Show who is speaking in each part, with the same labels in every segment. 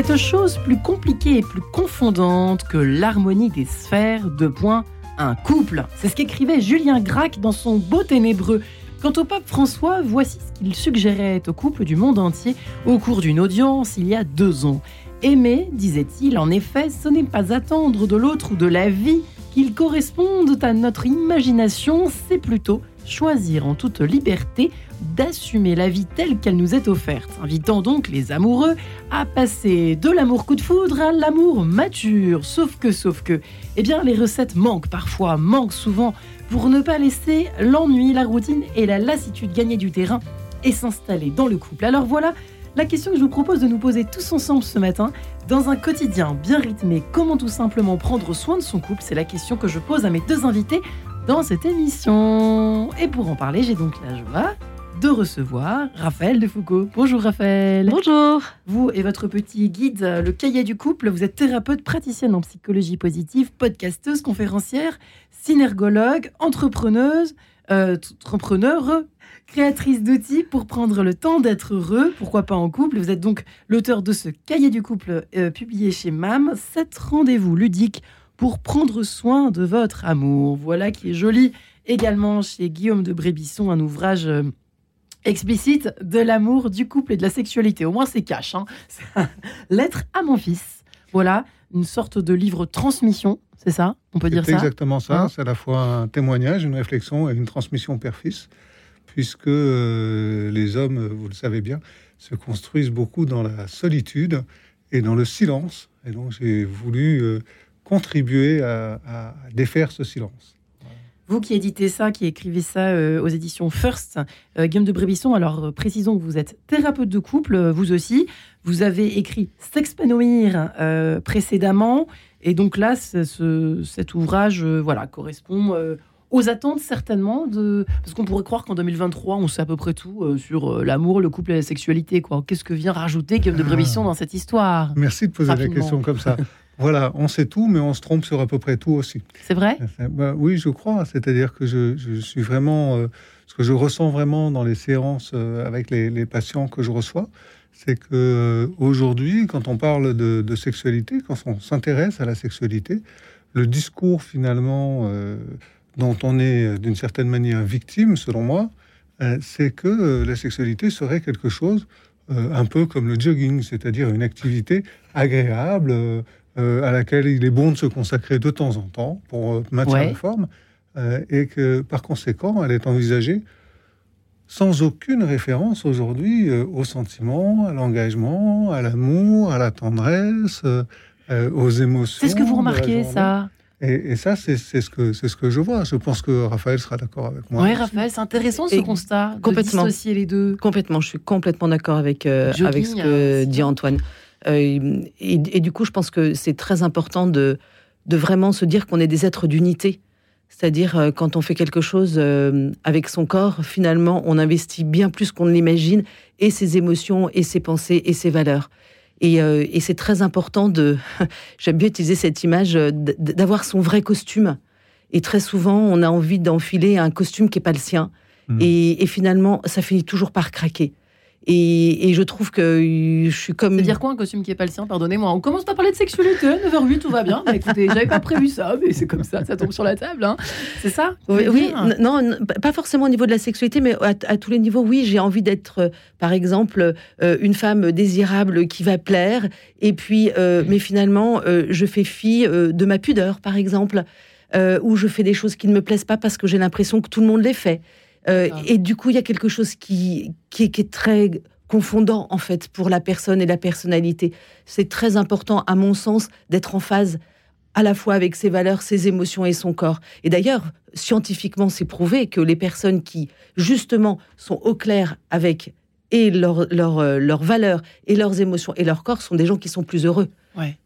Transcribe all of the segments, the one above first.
Speaker 1: Cette chose plus compliquée et plus confondante que l'harmonie des sphères, de points, un couple. C'est ce qu'écrivait Julien Gracq dans son Beau Ténébreux. Quant au pape François, voici ce qu'il suggérait au couple du monde entier au cours d'une audience il y a deux ans. Aimer, disait-il, en effet, ce n'est pas attendre de l'autre ou de la vie qu'ils correspondent à notre imagination, c'est plutôt choisir en toute liberté d'assumer la vie telle qu'elle nous est offerte, invitant donc les amoureux à passer de l'amour coup de foudre à l'amour mature. Sauf que, sauf que, eh bien, les recettes manquent parfois, manquent souvent, pour ne pas laisser l'ennui, la routine et la lassitude gagner du terrain et s'installer dans le couple. Alors voilà la question que je vous propose de nous poser tous ensemble ce matin. Dans un quotidien bien rythmé, comment tout simplement prendre soin de son couple? C'est la question que je pose à mes deux invités dans cette émission. Et pour en parler, j'ai donc la joie de recevoir Raphaël de Foucault. Bonjour Raphaël.
Speaker 2: Bonjour.
Speaker 1: Vous et votre petit guide, le cahier du couple, vous êtes thérapeute, praticienne en psychologie positive, podcasteuse, conférencière, synergologue, entrepreneuse, euh, entrepreneur, créatrice d'outils pour prendre le temps d'être heureux, pourquoi pas en couple? Vous êtes donc l'auteur de ce cahier du couple euh, publié chez MAM, 7 rendez-vous ludiques pour prendre soin de votre amour. Voilà qui est joli également chez Guillaume de Brébisson, un ouvrage euh, explicite de l'amour, du couple et de la sexualité. Au moins c'est cash. Hein. Lettre à mon fils. Voilà, une sorte de livre transmission, c'est ça? On peut dire ça?
Speaker 3: exactement ça. Hein c'est à la fois un témoignage, une réflexion et une transmission père-fils, puisque euh, les hommes, vous le savez bien, se construisent beaucoup dans la solitude et dans le silence. Et donc j'ai voulu euh, contribuer à, défaire ce silence.
Speaker 1: Vous qui éditez ça, qui écrivez ça euh, aux éditions First, euh, Guillaume de Brébisson, alors euh, précisons que vous êtes thérapeute de couple, vous aussi. Vous avez écrit S'expanouir précédemment. Et donc là, cet ouvrage voilà, correspond aux attentes certainement de parce qu'on pourrait croire qu'en 2023 on sait à peu près tout sur l'amour, le couple et la sexualité. Qu'est-ce que vient rajouter Guillaume de Brébisson dans cette histoire?
Speaker 3: Merci de poser la question comme ça. Voilà, on sait tout, mais on se trompe sur à peu près tout aussi.
Speaker 1: C'est vrai?
Speaker 3: Bah, Oui, je crois. C'est-à-dire que je, suis vraiment... Euh, ce que je ressens vraiment dans les séances euh, avec les, patients que je reçois, c'est que euh, aujourd'hui, quand on parle de, sexualité, quand on s'intéresse à la sexualité, le discours finalement dont on est d'une certaine manière victime, selon moi, c'est que la sexualité serait quelque chose un peu comme le jogging, c'est-à-dire une activité agréable, euh, à laquelle il est bon de se consacrer de temps en temps pour euh, maintenir la forme, euh, et que par conséquent, elle est envisagée sans aucune référence aujourd'hui au sentiment, à l'engagement, à l'amour, à la tendresse, aux émotions.
Speaker 1: C'est ce que vous remarquez, ça
Speaker 3: et, ça, c'est ce, que, ce que je vois. Je pense que Raphaël sera d'accord avec moi.
Speaker 1: Oui, Raphaël, c'est intéressant ce constat.
Speaker 2: Complètement.
Speaker 1: De dissocier les deux.
Speaker 2: Complètement. Je suis complètement d'accord avec, avec ce que dit Antoine. Euh, et, du coup, je pense que c'est très important de, de vraiment se dire qu'on est des êtres d'unité. C'est-à-dire, euh, quand on fait quelque chose euh, avec son corps, finalement, on investit bien plus qu'on ne l'imagine, et ses émotions, et ses pensées, et ses valeurs. Et, c'est très important de, j'aime bien utiliser cette image, d'avoir son vrai costume. Et très souvent, on a envie d'enfiler un costume qui n'est pas le sien. Mmh. Et, et, finalement, ça finit toujours par craquer. Et, je trouve que je suis comme.
Speaker 1: C'est-à-dire quoi un costume qui est pas le sien Pardonnez-moi. On commence à parler de sexualité, 9h08, tout va bien. Bah, écoutez, j'avais pas prévu ça, mais c'est comme ça, ça tombe sur la table. Hein. C'est ça
Speaker 2: Oui, non, pas forcément au niveau de la sexualité, mais à, tous les niveaux, oui, j'ai envie d'être, euh, par exemple, euh, une femme désirable qui va plaire. Et puis, euh, mais finalement, je fais fi de ma pudeur, par exemple, ou je fais des choses qui ne me plaisent pas parce que j'ai l'impression que tout le monde les fait. Euh, et du coup, il y a quelque chose qui, qui, est très confondant en fait pour la personne et la personnalité. C'est très important, à mon sens, d'être en phase à la fois avec ses valeurs, ses émotions et son corps. Et d'ailleurs, scientifiquement, c'est prouvé que les personnes qui, justement, sont au clair avec et leurs leur, euh, leur valeurs et leurs émotions et leur corps sont des gens qui sont plus heureux.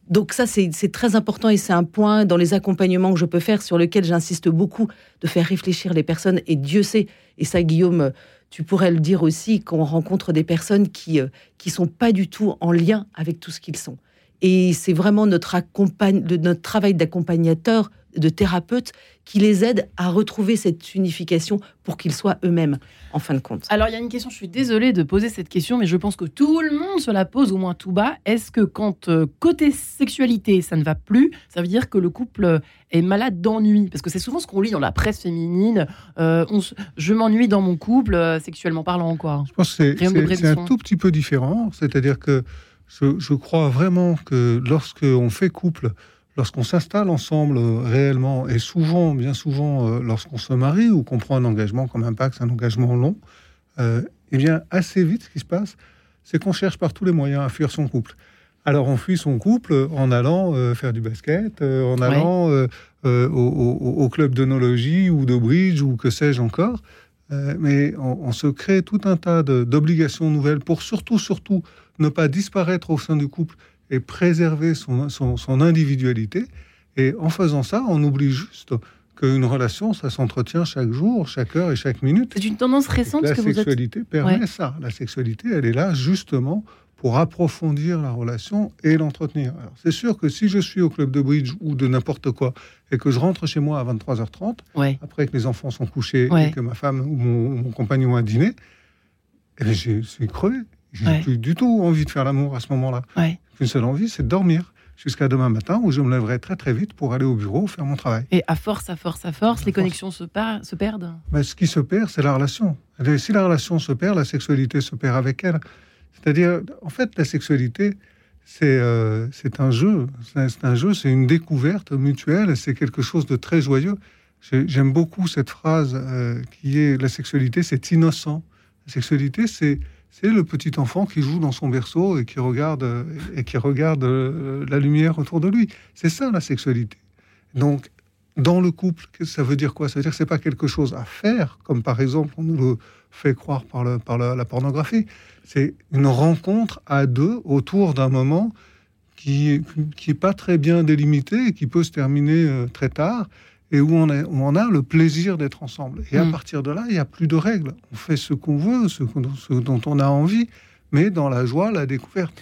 Speaker 2: Donc ça, c'est très important et c'est un point dans les accompagnements que je peux faire sur lequel j'insiste beaucoup, de faire réfléchir les personnes. Et Dieu sait, et ça Guillaume, tu pourrais le dire aussi, qu'on rencontre des personnes qui ne euh, qui sont pas du tout en lien avec tout ce qu'ils sont. Et c'est vraiment notre, notre travail d'accompagnateur, de thérapeute, qui les aide à retrouver cette unification pour qu'ils soient eux-mêmes, en fin de compte.
Speaker 1: Alors, il y a une question, je suis désolée de poser cette question, mais je pense que tout le monde se la pose, au moins tout bas. Est-ce que quand euh, côté sexualité, ça ne va plus, ça veut dire que le couple est malade d'ennui? Parce que c'est souvent ce qu'on lit dans la presse féminine. Euh, je m'ennuie dans mon couple, euh, sexuellement parlant, quoi.
Speaker 3: Je pense que c'est un tout petit peu différent. C'est-à-dire que je, je, crois vraiment que lorsqu'on fait couple, lorsqu'on s'installe ensemble euh, réellement, et souvent, bien souvent, euh, lorsqu'on se marie ou qu'on prend un engagement comme un pacte, un engagement long, euh, eh bien, assez vite, ce qui se passe, c'est qu'on cherche par tous les moyens à fuir son couple. Alors, on fuit son couple en allant faire du basket, en allant au, club d'onologie ou de bridge ou que sais-je encore. Mais on, se crée tout un tas d'obligations nouvelles pour surtout, surtout, ne pas disparaître au sein du couple et préserver son, son, individualité. Et en faisant ça, on oublie juste qu'une relation, ça s'entretient chaque jour, chaque heure et chaque minute.
Speaker 1: C'est une tendance récente
Speaker 3: la
Speaker 1: que
Speaker 3: vous êtes... sexualité permet ça. La sexualité, elle est là justement pour approfondir la relation et l'entretenir. C'est sûr que si je suis au club de bridge ou de n'importe quoi et que je rentre chez moi à 23h30, après que les enfants sont couchés et que ma femme ou mon, compagnon a dîné, eh je suis crevé. Je n'ai plus du tout envie de faire l'amour à ce moment-là. Une seule envie, c'est de dormir jusqu'à demain matin où je me lèverai très très vite pour aller au bureau faire mon travail.
Speaker 1: Et à force, à force, à force, les connexions se, se perdent?
Speaker 3: Ben, Ce qui se perd, c'est la relation. si la relation se perd, la sexualité se perd avec elle. C'est-à-dire, en fait, la sexualité, c'est euh, un jeu. C'est un jeu, c'est une découverte mutuelle, c'est quelque chose de très joyeux. J'aime beaucoup cette phrase euh, qui est la sexualité, c'est innocent. La sexualité, c'est le petit enfant qui joue dans son berceau et qui regarde, et qui regarde euh, la lumière autour de lui. C'est ça la sexualité. Donc, dans le couple, ça veut dire quoi? Ça veut dire que c'est pas quelque chose à faire, comme par exemple on nous le fait croire par, le, par la, pornographie. C'est une rencontre à deux autour d'un moment qui n'est pas très bien délimité et qui peut se terminer euh, très tard et où on, est, on a le plaisir d'être ensemble. Et à mm. partir de là, il n'y a plus de règles. On fait ce qu'on veut, ce, dont on a envie, mais dans la joie, la découverte.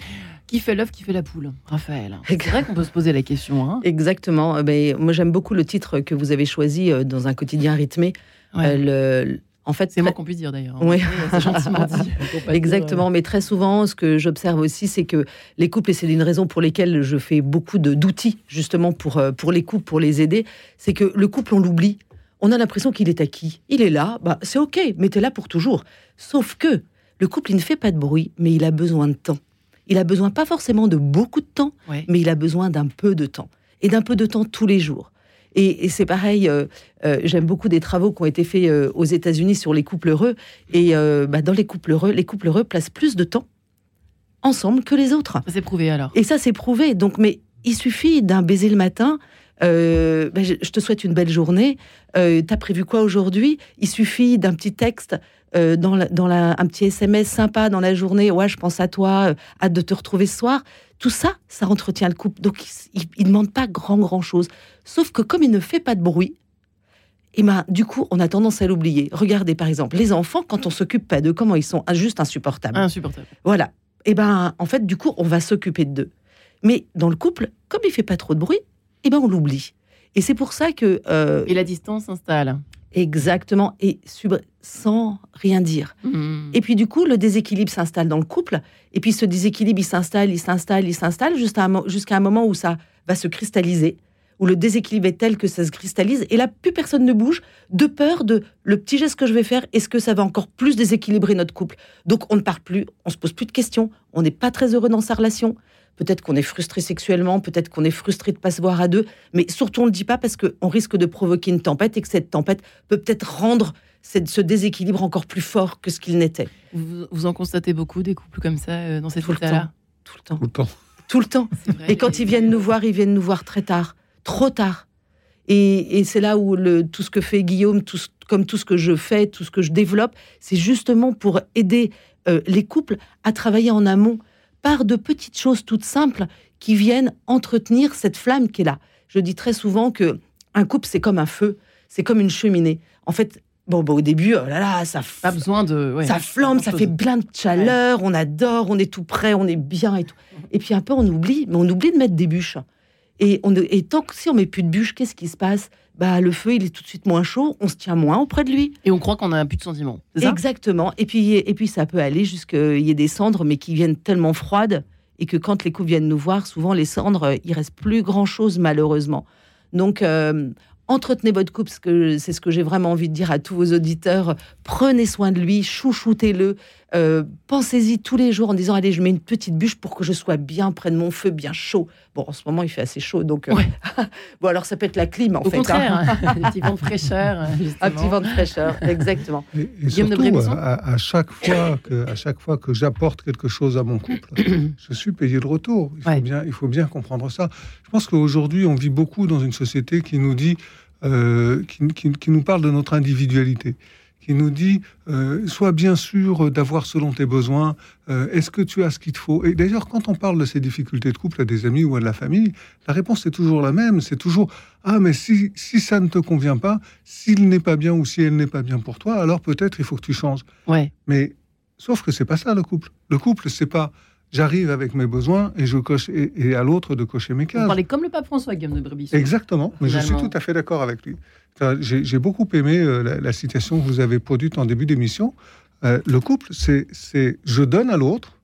Speaker 1: Qui fait l'œuf, qui fait la poule Raphaël? C'est vrai qu'on peut se poser la question. Hein?
Speaker 2: Exactement. Eh ben, moi, j'aime beaucoup le titre que vous avez choisi euh, dans un quotidien rythmé. Euh, le,
Speaker 1: en fait, c'est moi qu'on puisse dire d'ailleurs.
Speaker 2: Hein. Oui, c'est gentiment dit. Exactement, mais très souvent, ce que j'observe aussi, c'est que les couples, et c'est une raison pour lesquelles je fais beaucoup d'outils justement pour, euh, pour les couples, pour les aider, c'est que le couple, on l'oublie. On a l'impression qu'il est acquis. Il est là, bah, c'est ok, mais là pour toujours. Sauf que le couple, il ne fait pas de bruit, mais il a besoin de temps. Il a besoin pas forcément de beaucoup de temps, mais il a besoin d'un peu de temps. Et d'un peu de temps tous les jours. Et, c'est pareil, euh, euh, j'aime beaucoup des travaux qui ont été faits euh, aux États-Unis sur les couples heureux. Et bah, dans les couples heureux, les couples heureux placent plus de temps ensemble que les autres.
Speaker 1: C'est prouvé alors.
Speaker 2: Et ça, c'est prouvé. Donc, mais il suffit d'un baiser le matin. Bah, je, te souhaite une belle journée. T'as prévu quoi aujourd'hui? Il suffit d'un petit texte. Dans, dans la, un petit SMS sympa dans la journée, ouais, je pense à toi, hâte de te retrouver ce soir. Tout ça, ça entretient le couple. Donc, il ne demande pas grand, grand chose. Sauf que comme il ne fait pas de bruit, et eh ben, du coup, on a tendance à l'oublier. Regardez, par exemple, les enfants, quand on s'occupe pas d'eux, comment ils sont juste insupportables.
Speaker 1: Insupportables.
Speaker 2: Voilà. Et eh ben, en fait, du coup, on va s'occuper d'eux. Mais dans le couple, comme il fait pas trop de bruit, eh ben, on l'oublie. Et c'est pour ça que.
Speaker 1: Euh, et la distance s'installe.
Speaker 2: Exactement, et sans rien dire. Hmm. Et puis du coup, le déséquilibre s'installe dans le couple, et puis ce déséquilibre, il s'installe, il s'installe, il s'installe, jusqu'à un, moment où ça va se cristalliser, où le déséquilibre est tel que ça se cristallise, et là, plus personne ne bouge, de peur de le petit geste que je vais faire, est-ce que ça va encore plus déséquilibrer notre couple? Donc on ne parle plus, on se pose plus de questions, on n'est pas très heureux dans sa relation, Peut-être qu'on est frustré sexuellement, peut-être qu'on est frustré de pas se voir à deux, mais surtout on ne le dit pas parce qu'on risque de provoquer une tempête et que cette tempête peut peut-être rendre ce déséquilibre encore plus fort que ce qu'il n'était.
Speaker 1: Vous, en constatez beaucoup des couples comme ça euh, dans cette état-là
Speaker 2: Tout le temps. Tout le temps. Tout le temps. Et quand ils viennent nous voir, ils viennent nous voir très tard, trop tard. Et, c'est là où le, tout ce que fait Guillaume, tout, comme tout ce que je fais, tout ce que je développe, c'est justement pour aider euh, les couples à travailler en amont par de petites choses toutes simples qui viennent entretenir cette flamme qui est là. Je dis très souvent que un couple c'est comme un feu, c'est comme une cheminée. En fait, Bon, bah, au début, oh là là, ça,
Speaker 1: Pas besoin de. ouais,
Speaker 2: ça flambe, ça fait plein de chaleur, on adore, on est tout prêt, on est bien et tout. Et puis un peu, on oublie, mais on oublie de mettre des bûches. Et, on, et tant que si on met plus de bûches, qu'est-ce qui se passe? Bah, le feu, il est tout de suite moins chaud, on se tient moins auprès de lui.
Speaker 1: Et on croit qu'on a plus de sentiments.
Speaker 2: Exactement. Et puis, et puis ça peut aller jusqu'il y ait des cendres, mais qui viennent tellement froides, et que quand les couples viennent nous voir, souvent les cendres, il reste plus grand-chose, malheureusement. Donc, euh, entretenez votre couple, parce que c'est ce que j'ai vraiment envie de dire à tous vos auditeurs. Prenez soin de lui, chouchoutez-le. euh, Pensez-y tous les jours en disant Allez, je mets une petite bûche pour que je sois bien près de mon feu, bien chaud. Bon, en ce moment, il fait assez chaud, donc. euh,
Speaker 1: Ouais.
Speaker 2: bon, alors ça peut être la clim, en
Speaker 1: Au
Speaker 2: fait.
Speaker 1: contraire,
Speaker 2: hein.
Speaker 1: hein, un petit vent de fraîcheur.
Speaker 2: Un petit vent de fraîcheur, exactement.
Speaker 3: Et, et
Speaker 1: Guillaume de
Speaker 3: surtout,
Speaker 1: Brébeson
Speaker 3: à, à chaque fois que, à chaque fois que j'apporte quelque chose à mon couple, je suis payé de retour. Il faut,
Speaker 1: Ouais.
Speaker 3: bien, il faut bien comprendre ça. Je pense qu'aujourd'hui, on vit beaucoup dans une société qui nous dit, euh, qui, qui- qui nous parle de notre individualité, qui nous dit, euh, sois bien sûr d'avoir selon tes besoins. euh, Est-ce que tu as ce qu'il te faut? Et d'ailleurs, quand on parle de ces difficultés de couple à des amis ou à de la famille, la réponse est toujours la même. C'est toujours ah mais si si ça ne te convient pas, s'il n'est pas bien ou si elle n'est pas bien pour toi, alors peut-être il faut que tu changes.
Speaker 1: Ouais.
Speaker 3: Mais sauf que c'est pas ça le couple. Le couple, c'est pas j'arrive avec mes besoins et je coche et, et à l'autre de cocher mes
Speaker 1: Vous
Speaker 3: cases.
Speaker 1: parlez comme le pape François, Guillaume de Brebis.
Speaker 3: Exactement. Mais je suis tout à fait d'accord avec lui. J'ai beaucoup aimé euh, la, la citation que vous avez produite en début d'émission. Euh, le couple, c'est je donne à l'autre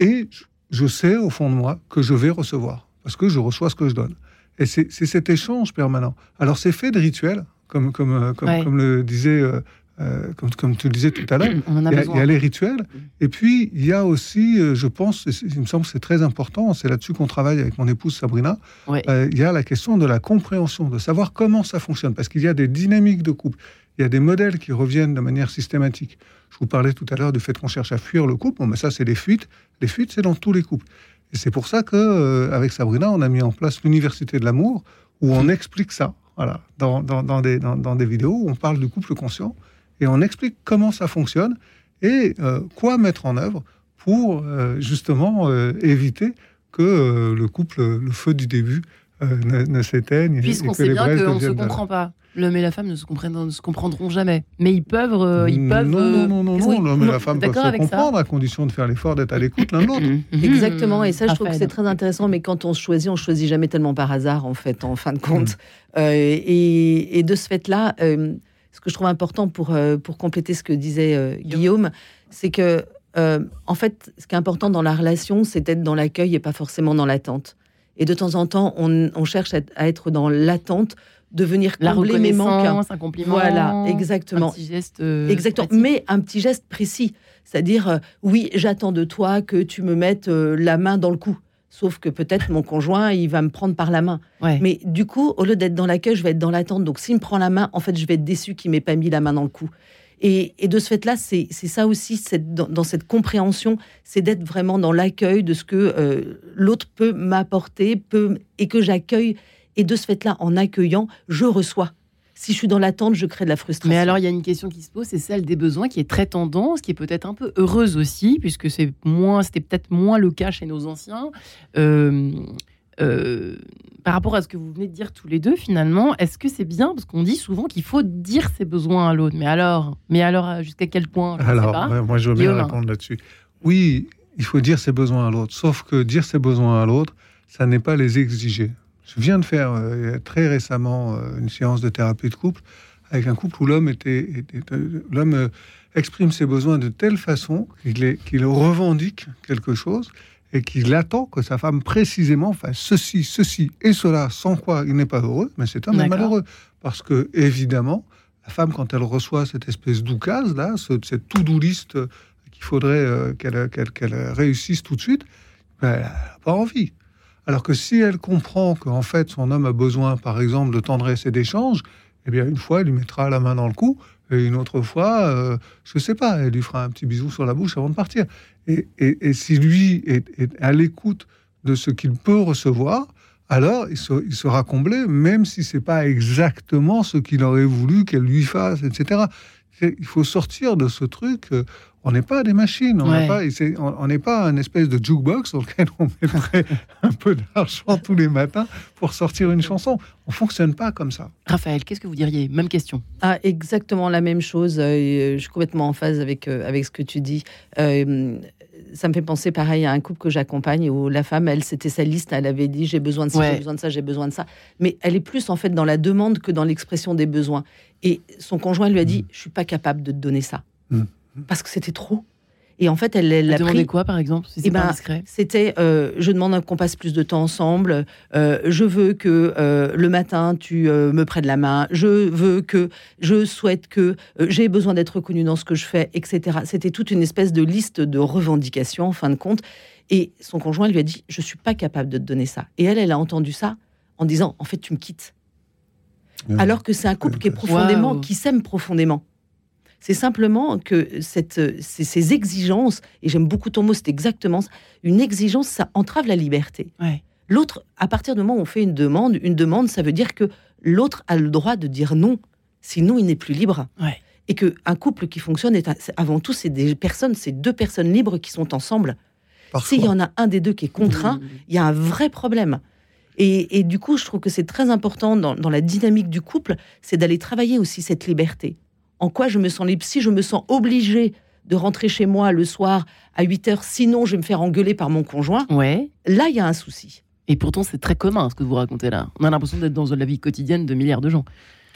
Speaker 3: et je, je sais au fond de moi que je vais recevoir parce que je reçois ce que je donne. Et c'est cet échange permanent. Alors c'est fait de rituels, comme comme euh, comme,
Speaker 1: Ouais.
Speaker 3: comme le disait euh, euh, comme, comme tu le disais tout à l'heure. Il y, a, y les rituels, et puis il y a aussi, euh, je pense, il me semble que c'est très important, c'est là-dessus qu'on travaille avec mon épouse Sabrina, euh, il y a la question de la compréhension, de savoir comment ça fonctionne, parce qu'il y a des dynamiques de couple, il y a des modèles qui reviennent de manière systématique. Je vous parlais tout à l'heure du fait qu'on cherche à fuir le couple, bon, mais ça c'est les fuites, les fuites c'est dans tous les couples. Et c'est pour ça que avec Sabrina, on a mis en place l'université de l'amour, où on explique ça, voilà, dans, dans, dans des, dans, dans des vidéos où on parle du couple conscient, et on explique comment ça fonctionne et euh, quoi mettre en œuvre pour euh, justement euh, éviter que euh, le couple, le feu du début, euh, ne, ne s'éteigne.
Speaker 1: Puisqu'on
Speaker 3: que
Speaker 1: sait bien qu'on ne se comprend pas. L'homme et la femme ne se, comprennent- ne se comprendront jamais. Mais ils peuvent. euh, ils peuvent
Speaker 3: non, non, non, non, l'homme et la femme peuvent se
Speaker 1: avec ça
Speaker 3: comprendre à condition de faire l'effort d'être à l'écoute l'un de l'autre.
Speaker 2: Exactement, et ça, je trouve que
Speaker 1: Raphaël.
Speaker 2: c'est très intéressant. Mais quand on se choisit, on choisit jamais tellement par hasard, en fait, en fin de compte. Euh, et, et de ce fait-là, euh, ce que je trouve important pour euh, pour compléter ce que disait euh, Guillaume, c'est que euh, en fait, ce qui est important dans la relation, c'est d'être dans l'accueil et pas forcément dans l'attente. Et de temps en temps, on, on cherche à, être dans l'attente, de venir combler mes manques.
Speaker 1: un compliment.
Speaker 2: Voilà, exactement.
Speaker 1: Un petit geste. euh,
Speaker 2: Exactement,
Speaker 1: pratique.
Speaker 2: mais un petit geste précis. C'est-à-dire, euh, oui, j'attends de toi que tu me mettes euh, la main dans le cou. Sauf que peut-être mon conjoint, il va me prendre par la main.
Speaker 1: Ouais.
Speaker 2: Mais du coup, au lieu d'être dans l'accueil, je vais être dans l'attente. Donc s'il me prend la main, en fait, je vais être déçu qu'il m'ait pas mis la main dans le cou. Et, et de ce fait-là, c'est ça aussi, dans, dans cette compréhension, c'est d'être vraiment dans l'accueil de ce que euh, l'autre peut m'apporter, peut et que j'accueille. Et de ce fait-là, en accueillant, je reçois. Si je suis dans l'attente, je crée de la frustration.
Speaker 1: Mais alors, il y a une question qui se pose, c'est celle des besoins, qui est très tendance, qui est peut-être un peu heureuse aussi, puisque c'est moins, c'était peut-être moins le cas chez nos anciens. Euh, euh, par rapport à ce que vous venez de dire tous les deux, finalement, est-ce que c'est bien? Parce qu'on dit souvent qu'il faut dire ses besoins à l'autre. Mais alors, mais alors jusqu'à quel point? Je ne sais
Speaker 3: Alors,
Speaker 1: pas.
Speaker 3: moi, je veux bien répondre là-dessus. Oui, il faut dire ses besoins à l'autre. Sauf que dire ses besoins à l'autre, ça n'est pas les exiger. Je viens de faire euh, très récemment euh, une séance de thérapie de couple avec un couple où l'homme était, était- euh, l'homme exprime ses besoins de telle façon qu'il revendique quelque chose et qu'il attend que sa femme précisément fasse ceci, ceci et cela, sans quoi il n'est pas heureux. Mais cet homme est malheureux parce que évidemment, la femme quand elle reçoit cette espèce d'oukase là, ce- cette to-do list qu'il faudrait euh, qu'elle réussisse tout de suite, ben, elle n'a pas envie. Alors que si elle comprend qu'en fait son homme a besoin, par exemple, de tendresse et d'échange, eh bien une fois elle lui mettra la main dans le cou, et une autre fois, euh, je sais pas, elle lui fera un petit bisou sur la bouche avant de partir. Et, si lui est, à l'écoute de ce qu'il peut recevoir, alors il, il sera comblé, même si c'est pas exactement ce qu'il aurait voulu qu'elle lui fasse, etc. Il faut sortir de ce truc. Euh, on n'est pas des machines, on n'est pas, un espèce de jukebox sur lequel on mettrait un peu d'argent tous les matins pour sortir une chanson. On fonctionne pas comme ça.
Speaker 1: Raphaël, qu'est-ce que vous diriez? Même question.
Speaker 2: Ah, exactement la même chose. Euh, je suis complètement en phase avec, euh, avec ce que tu dis. Euh, ça me fait penser pareil à un couple que j'accompagne où la femme, elle, c'était sa liste, elle avait dit j'ai besoin de ça, j'ai besoin de ça, j'ai besoin de ça. Mais elle est plus en fait dans la demande que dans l'expression des besoins. Et son conjoint lui a dit mm. je suis pas capable de te donner ça. Mm parce que c'était trop. Et en fait, elle l'a
Speaker 1: demandé quoi, par exemple
Speaker 2: si eh ben, C'était, euh, je demande qu'on passe plus de temps ensemble. Euh, je veux que euh, le matin, tu me prennes la main. Je veux que, je souhaite que, j'ai besoin d'être reconnue dans ce que je fais, etc. C'était toute une espèce de liste de revendications, en fin de compte. Et son conjoint lui a dit, je suis pas capable de te donner ça. Et elle, elle a entendu ça en disant, en fait, tu me quittes. Alors que c'est un couple qui est profondément, qui s'aime profondément. C'est simplement que cette, ces, exigences, et j'aime beaucoup ton mot, c'est exactement ça, une exigence, ça entrave la liberté. L'autre, à partir du moment où on fait une demande, une demande, ça veut dire que l'autre a le droit de dire non, sinon il n'est plus libre. Et qu'un couple qui fonctionne, est avant tout, c'est des personnes, c'est deux personnes libres qui sont ensemble. S'il y en a un des deux qui est contraint, il y a un vrai problème. Et, du coup, je trouve que c'est très important dans la dynamique du couple, c'est d'aller travailler aussi cette liberté en quoi je me sens libre. Si je me sens obligée de rentrer chez moi le soir à 8 heures, sinon je vais me faire engueuler par mon conjoint,
Speaker 1: ouais.
Speaker 2: là, il y a un souci.
Speaker 1: Et pourtant, c'est très commun ce que vous racontez là. On a l'impression d'être dans la vie quotidienne de milliards de gens.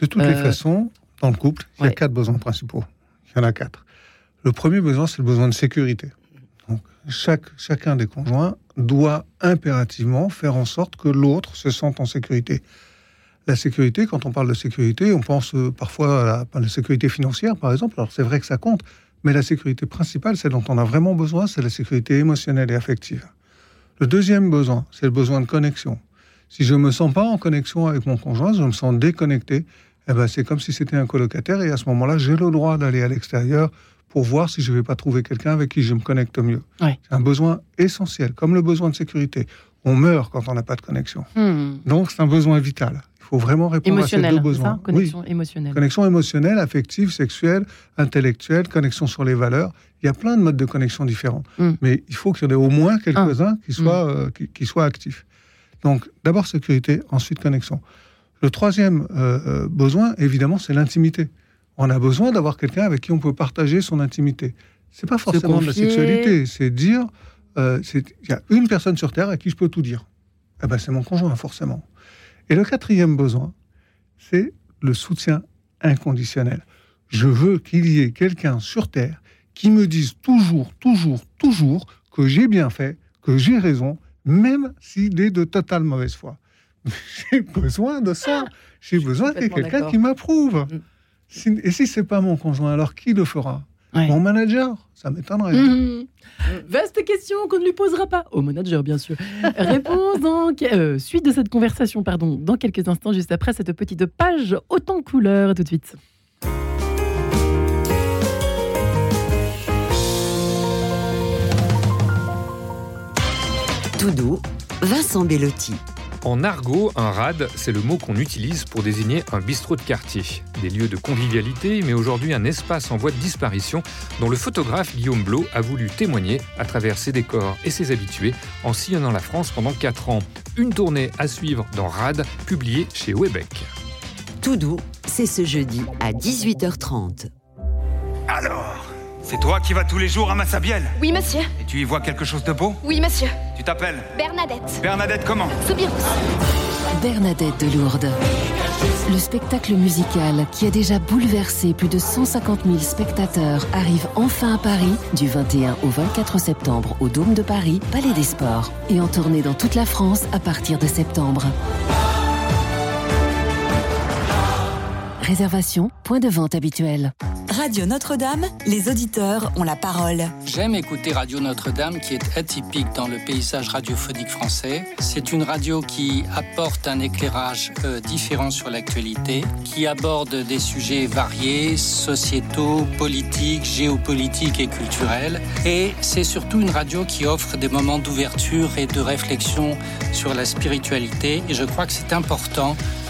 Speaker 3: De toutes les euh, façons, dans le couple, il y a quatre besoins principaux. Il y en a quatre. Le premier besoin, c'est le besoin de sécurité. Donc, chaque, chacun des conjoints doit impérativement faire en sorte que l'autre se sente en sécurité. La sécurité, quand on parle de sécurité, on pense euh, parfois à la, sécurité financière, par exemple. Alors c'est vrai que ça compte, mais la sécurité principale, celle dont on a vraiment besoin, c'est la sécurité émotionnelle et affective. Le deuxième besoin, c'est le besoin de connexion. Si je ne me sens pas en connexion avec mon conjoint, je me sens déconnecté, eh ben c'est comme si c'était un colocataire et à ce moment-là, j'ai le droit d'aller à l'extérieur pour voir si je ne vais pas trouver quelqu'un avec qui je me connecte mieux. C'est un besoin essentiel, comme le besoin de sécurité. On meurt quand on n'a pas de connexion. Hmm. Donc c'est un besoin vital faut vraiment répondre à ces deux besoins.
Speaker 1: connexion émotionnelle.
Speaker 3: Connexion émotionnelle, affective, sexuelle, intellectuelle, connexion sur les valeurs. Il y a plein de modes de connexion différents. Mm. Mais il faut qu'il y en ait au moins quelques-uns qui, soient, mm. euh, qui, soient actifs. Donc, d'abord sécurité, ensuite connexion. Le troisième euh, euh, besoin, évidemment, c'est l'intimité. On a besoin d'avoir quelqu'un avec qui on peut partager son intimité. C'est pas forcément de la sexualité, c'est dire, il y a une personne sur Terre à qui je peux tout dire. Eh ben, c'est mon conjoint, forcément. Et le quatrième besoin, c'est le soutien inconditionnel. Je veux qu'il y ait quelqu'un sur Terre qui me dise toujours, toujours, toujours que j'ai bien fait, que j'ai raison, même s'il est de totale mauvaise foi. J'ai besoin de ça. J'ai besoin qu'il y ait quelqu'un qui m'approuve. Mm. Et si c'est pas mon conjoint, alors qui le fera? Mon manager Ça m'étonnerait.
Speaker 1: Mm. Vaste question qu'on ne lui posera pas au manager, bien sûr. Réponse dans euh, suite de cette conversation, pardon, dans quelques instants, juste après cette petite page autant couleur. Tout de suite.
Speaker 4: Tout doux, Vincent Bellotti.
Speaker 5: En argot, un rad, c'est le mot qu'on utilise pour désigner un bistrot de quartier. Des lieux de convivialité, mais aujourd'hui un espace en voie de disparition dont le photographe Guillaume Blot a voulu témoigner à travers ses décors et ses habitués en sillonnant la France pendant 4 ans. Une tournée à suivre dans Rad, publiée chez Webec.
Speaker 4: Tout doux, c'est ce jeudi à 18h30.
Speaker 6: Alors c'est toi qui vas tous les jours à Massabielle
Speaker 7: Oui, monsieur.
Speaker 6: Et tu y vois quelque chose de beau?
Speaker 7: Oui, monsieur.
Speaker 6: Tu t'appelles?
Speaker 7: Bernadette.
Speaker 6: Bernadette comment?
Speaker 7: Soubirous.
Speaker 4: Bernadette de Lourdes. Le spectacle musical qui a déjà bouleversé plus de 150 000 spectateurs arrive enfin à Paris du 21 au 24 septembre au Dôme de Paris, Palais des Sports, et en tournée dans toute la France à partir de septembre. Réservation, point de vente habituel. Radio Notre-Dame, les auditeurs ont la parole.
Speaker 8: J'aime écouter Radio Notre-Dame qui est atypique dans le paysage radiophonique français. C'est une radio qui apporte un éclairage euh, différent sur l'actualité, qui aborde des sujets variés, sociétaux, politiques, géopolitiques et culturels. Et c'est surtout une radio qui offre des moments d'ouverture et de réflexion sur la spiritualité. Et je crois que c'est important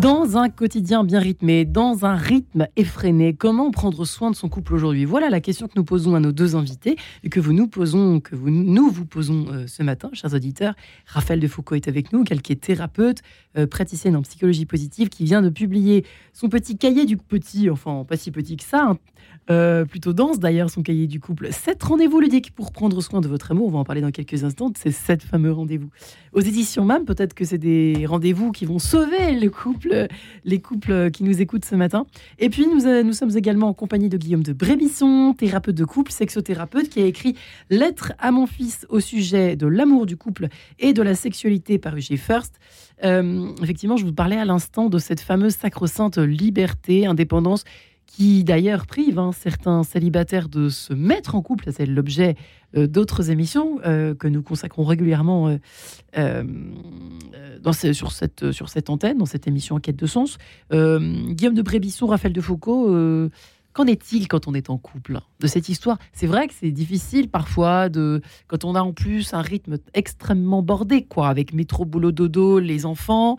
Speaker 1: Dans un quotidien bien rythmé, dans un rythme effréné, comment prendre soin de son couple aujourd'hui? Voilà la question que nous posons à nos deux invités et que vous nous posons, que vous, nous vous posons euh, ce matin, chers auditeurs. Raphaël de Foucault est avec nous, qui est thérapeute, euh, praticienne en psychologie positive, qui vient de publier son petit cahier du petit, enfin pas si petit que ça, hein, euh, plutôt dense d'ailleurs, son cahier du couple. Sept rendez-vous ludiques pour prendre soin de votre amour. On va en parler dans quelques instants. C'est sept fameux rendez-vous. Aux éditions même, peut-être que c'est des rendez-vous qui vont sauver le couple, les couples qui nous écoutent ce matin. Et puis, nous, euh, sommes également en compagnie de Guillaume de Brébisson, thérapeute de couple, sexothérapeute, qui a écrit Lettre à mon fils au sujet de l'amour du couple et de la sexualité paru chez First. Euh, effectivement, je vous parlais à l'instant de cette fameuse sacro-sainte liberté, indépendance qui d'ailleurs prive hein, certains célibataires de se mettre en couple. C'est l'objet euh, d'autres émissions euh, que nous consacrons régulièrement euh, dans sur, cette, sur cette antenne, dans cette émission Enquête de sens. Guillaume de Brébisson, Raphaël de Foucault, qu'en est-il quand on est en couple de cette histoire? C'est vrai que c'est difficile parfois de quand on a en plus un rythme extrêmement bordé, quoi, avec métro, boulot, dodo, les enfants.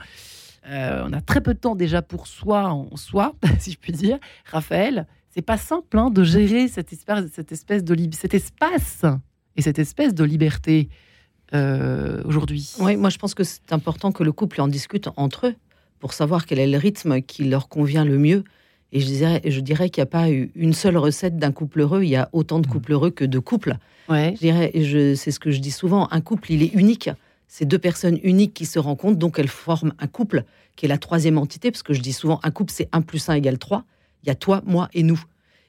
Speaker 1: Euh, on a très peu de temps déjà pour soi en soi, si je puis dire. Raphaël, c'est pas simple hein, de gérer cette espèce, cette espèce de cet espace et cette espèce de liberté euh, aujourd'hui.
Speaker 2: Oui, moi je pense que c'est important que le couple en discute entre eux pour savoir quel est le rythme qui leur convient le mieux. Et je dirais, je dirais qu'il n'y a pas une seule recette d'un couple heureux. Il y a autant de mmh. couples heureux que de couples.
Speaker 1: Ouais.
Speaker 2: Je dirais, c'est ce que je dis souvent. Un couple, il est unique. C'est deux personnes uniques qui se rencontrent, donc elles forment un couple qui est la troisième entité, parce que je dis souvent un couple, c'est 1 plus 1 égale 3. Il y a toi, moi et nous.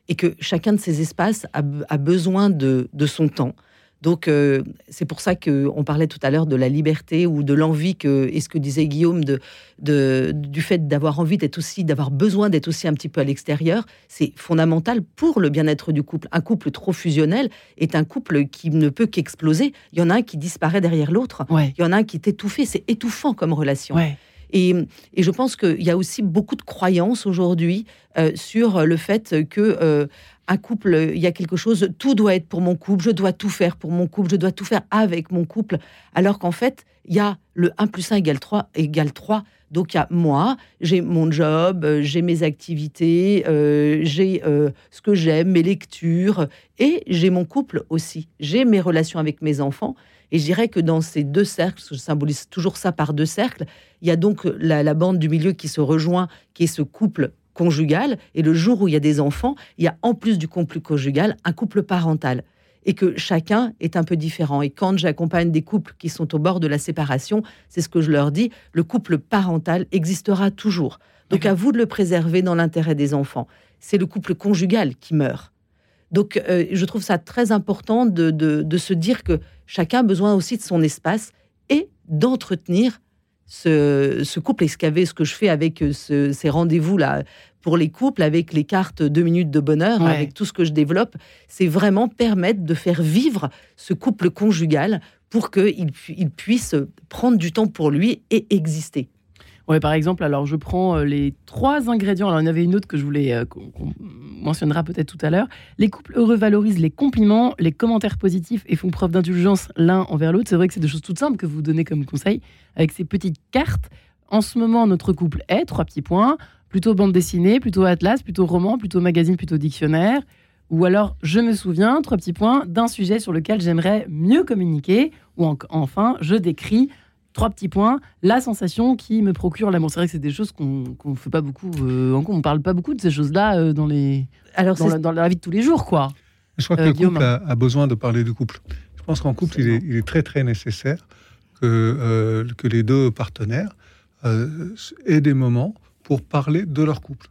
Speaker 2: Et que chacun de ces espaces a, besoin de, son temps. Donc euh, c'est pour ça qu'on parlait tout à l'heure de la liberté ou de l'envie que et ce que disait Guillaume de, de du fait d'avoir envie d'être aussi d'avoir besoin d'être aussi un petit peu à l'extérieur, c'est fondamental pour le bien-être du couple. Un couple trop fusionnel est un couple qui ne peut qu'exploser. Il y en a un qui disparaît derrière l'autre. Il y en a un qui est étouffé. C'est étouffant comme relation. Et, et, je pense qu'il y a aussi beaucoup de croyances aujourd'hui euh, sur le fait que euh, un couple, il y a quelque chose, tout doit être pour mon couple, je dois tout faire pour mon couple, je dois tout faire avec mon couple, alors qu'en fait, il y a le 1 plus 1 égale 3, égale 3. Donc il y a moi, j'ai mon job, euh, j'ai mes activités, euh, j'ai euh, ce que j'aime, mes lectures, et j'ai mon couple aussi. J'ai mes relations avec mes enfants. Et je dirais que dans ces deux cercles, je symbolise toujours ça par deux cercles, il y a donc la, la bande du milieu qui se rejoint, qui est ce couple conjugal, et le jour où il y a des enfants, il y a en plus du couple conjugal un couple parental et que chacun est un peu différent. Et quand j'accompagne des couples qui sont au bord de la séparation, c'est ce que je leur dis, le couple parental existera toujours. Donc à vous de le préserver dans l'intérêt des enfants. C'est le couple conjugal qui meurt. Donc euh, je trouve ça très important de, de, se dire que chacun a besoin aussi de son espace et d'entretenir ce, ce, couple. Et ce, ce que je fais avec euh, ces rendez-vous-là pour les couples avec les cartes deux minutes de bonheur, avec tout ce que je développe, c'est vraiment permettre de faire vivre ce couple conjugal pour qu'il il puisse prendre du temps pour lui et exister.
Speaker 1: Ouais, par exemple, alors je prends euh, les trois ingrédients. Alors, il y en avait une autre que je voulais euh, qu'on mentionnera peut-être tout à l'heure. Les couples heureux valorisent les compliments, les commentaires positifs et font preuve d'indulgence l'un envers l'autre. C'est vrai que c'est des choses toutes simples que vous donnez comme conseil avec ces petites cartes. En ce moment, notre couple est trois petits points plutôt bande dessinée, plutôt atlas, plutôt roman, plutôt magazine, plutôt dictionnaire. Ou alors, je me souviens, trois petits points, d'un sujet sur lequel j'aimerais mieux communiquer. Ou enfin, je décris, trois petits points, la sensation qui me procure l'amour. C'est vrai que c'est des choses qu'on ne fait pas beaucoup, euh, on ne parle pas beaucoup de ces choses-là euh, dans, les, alors dans, la, dans, la, vie de tous les jours. quoi.
Speaker 3: Je crois que le euh, couple a, besoin de parler du couple. Je pense qu'en couple, il est, il est, très très nécessaire que, que les deux partenaires aient des moments pour parler de leur couple.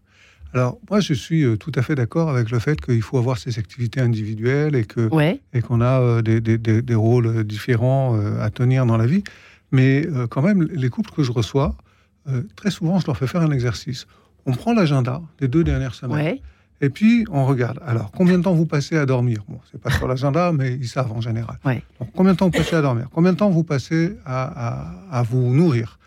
Speaker 3: Alors, moi, je suis euh, tout à fait d'accord avec le fait qu'il faut avoir ces activités individuelles et que et qu'on a euh, des, des, des, rôles différents euh, à tenir dans la vie. Mais quand même, les couples que je reçois, très souvent, je leur fais faire un exercice. On prend l'agenda des deux dernières semaines. Et puis, on regarde. Alors, combien de temps vous passez à dormir? Bon, c'est pas sur l'agenda, mais ils savent en général. combien de temps vous passez à dormir? Combien de temps vous passez à, à, à vous nourrir?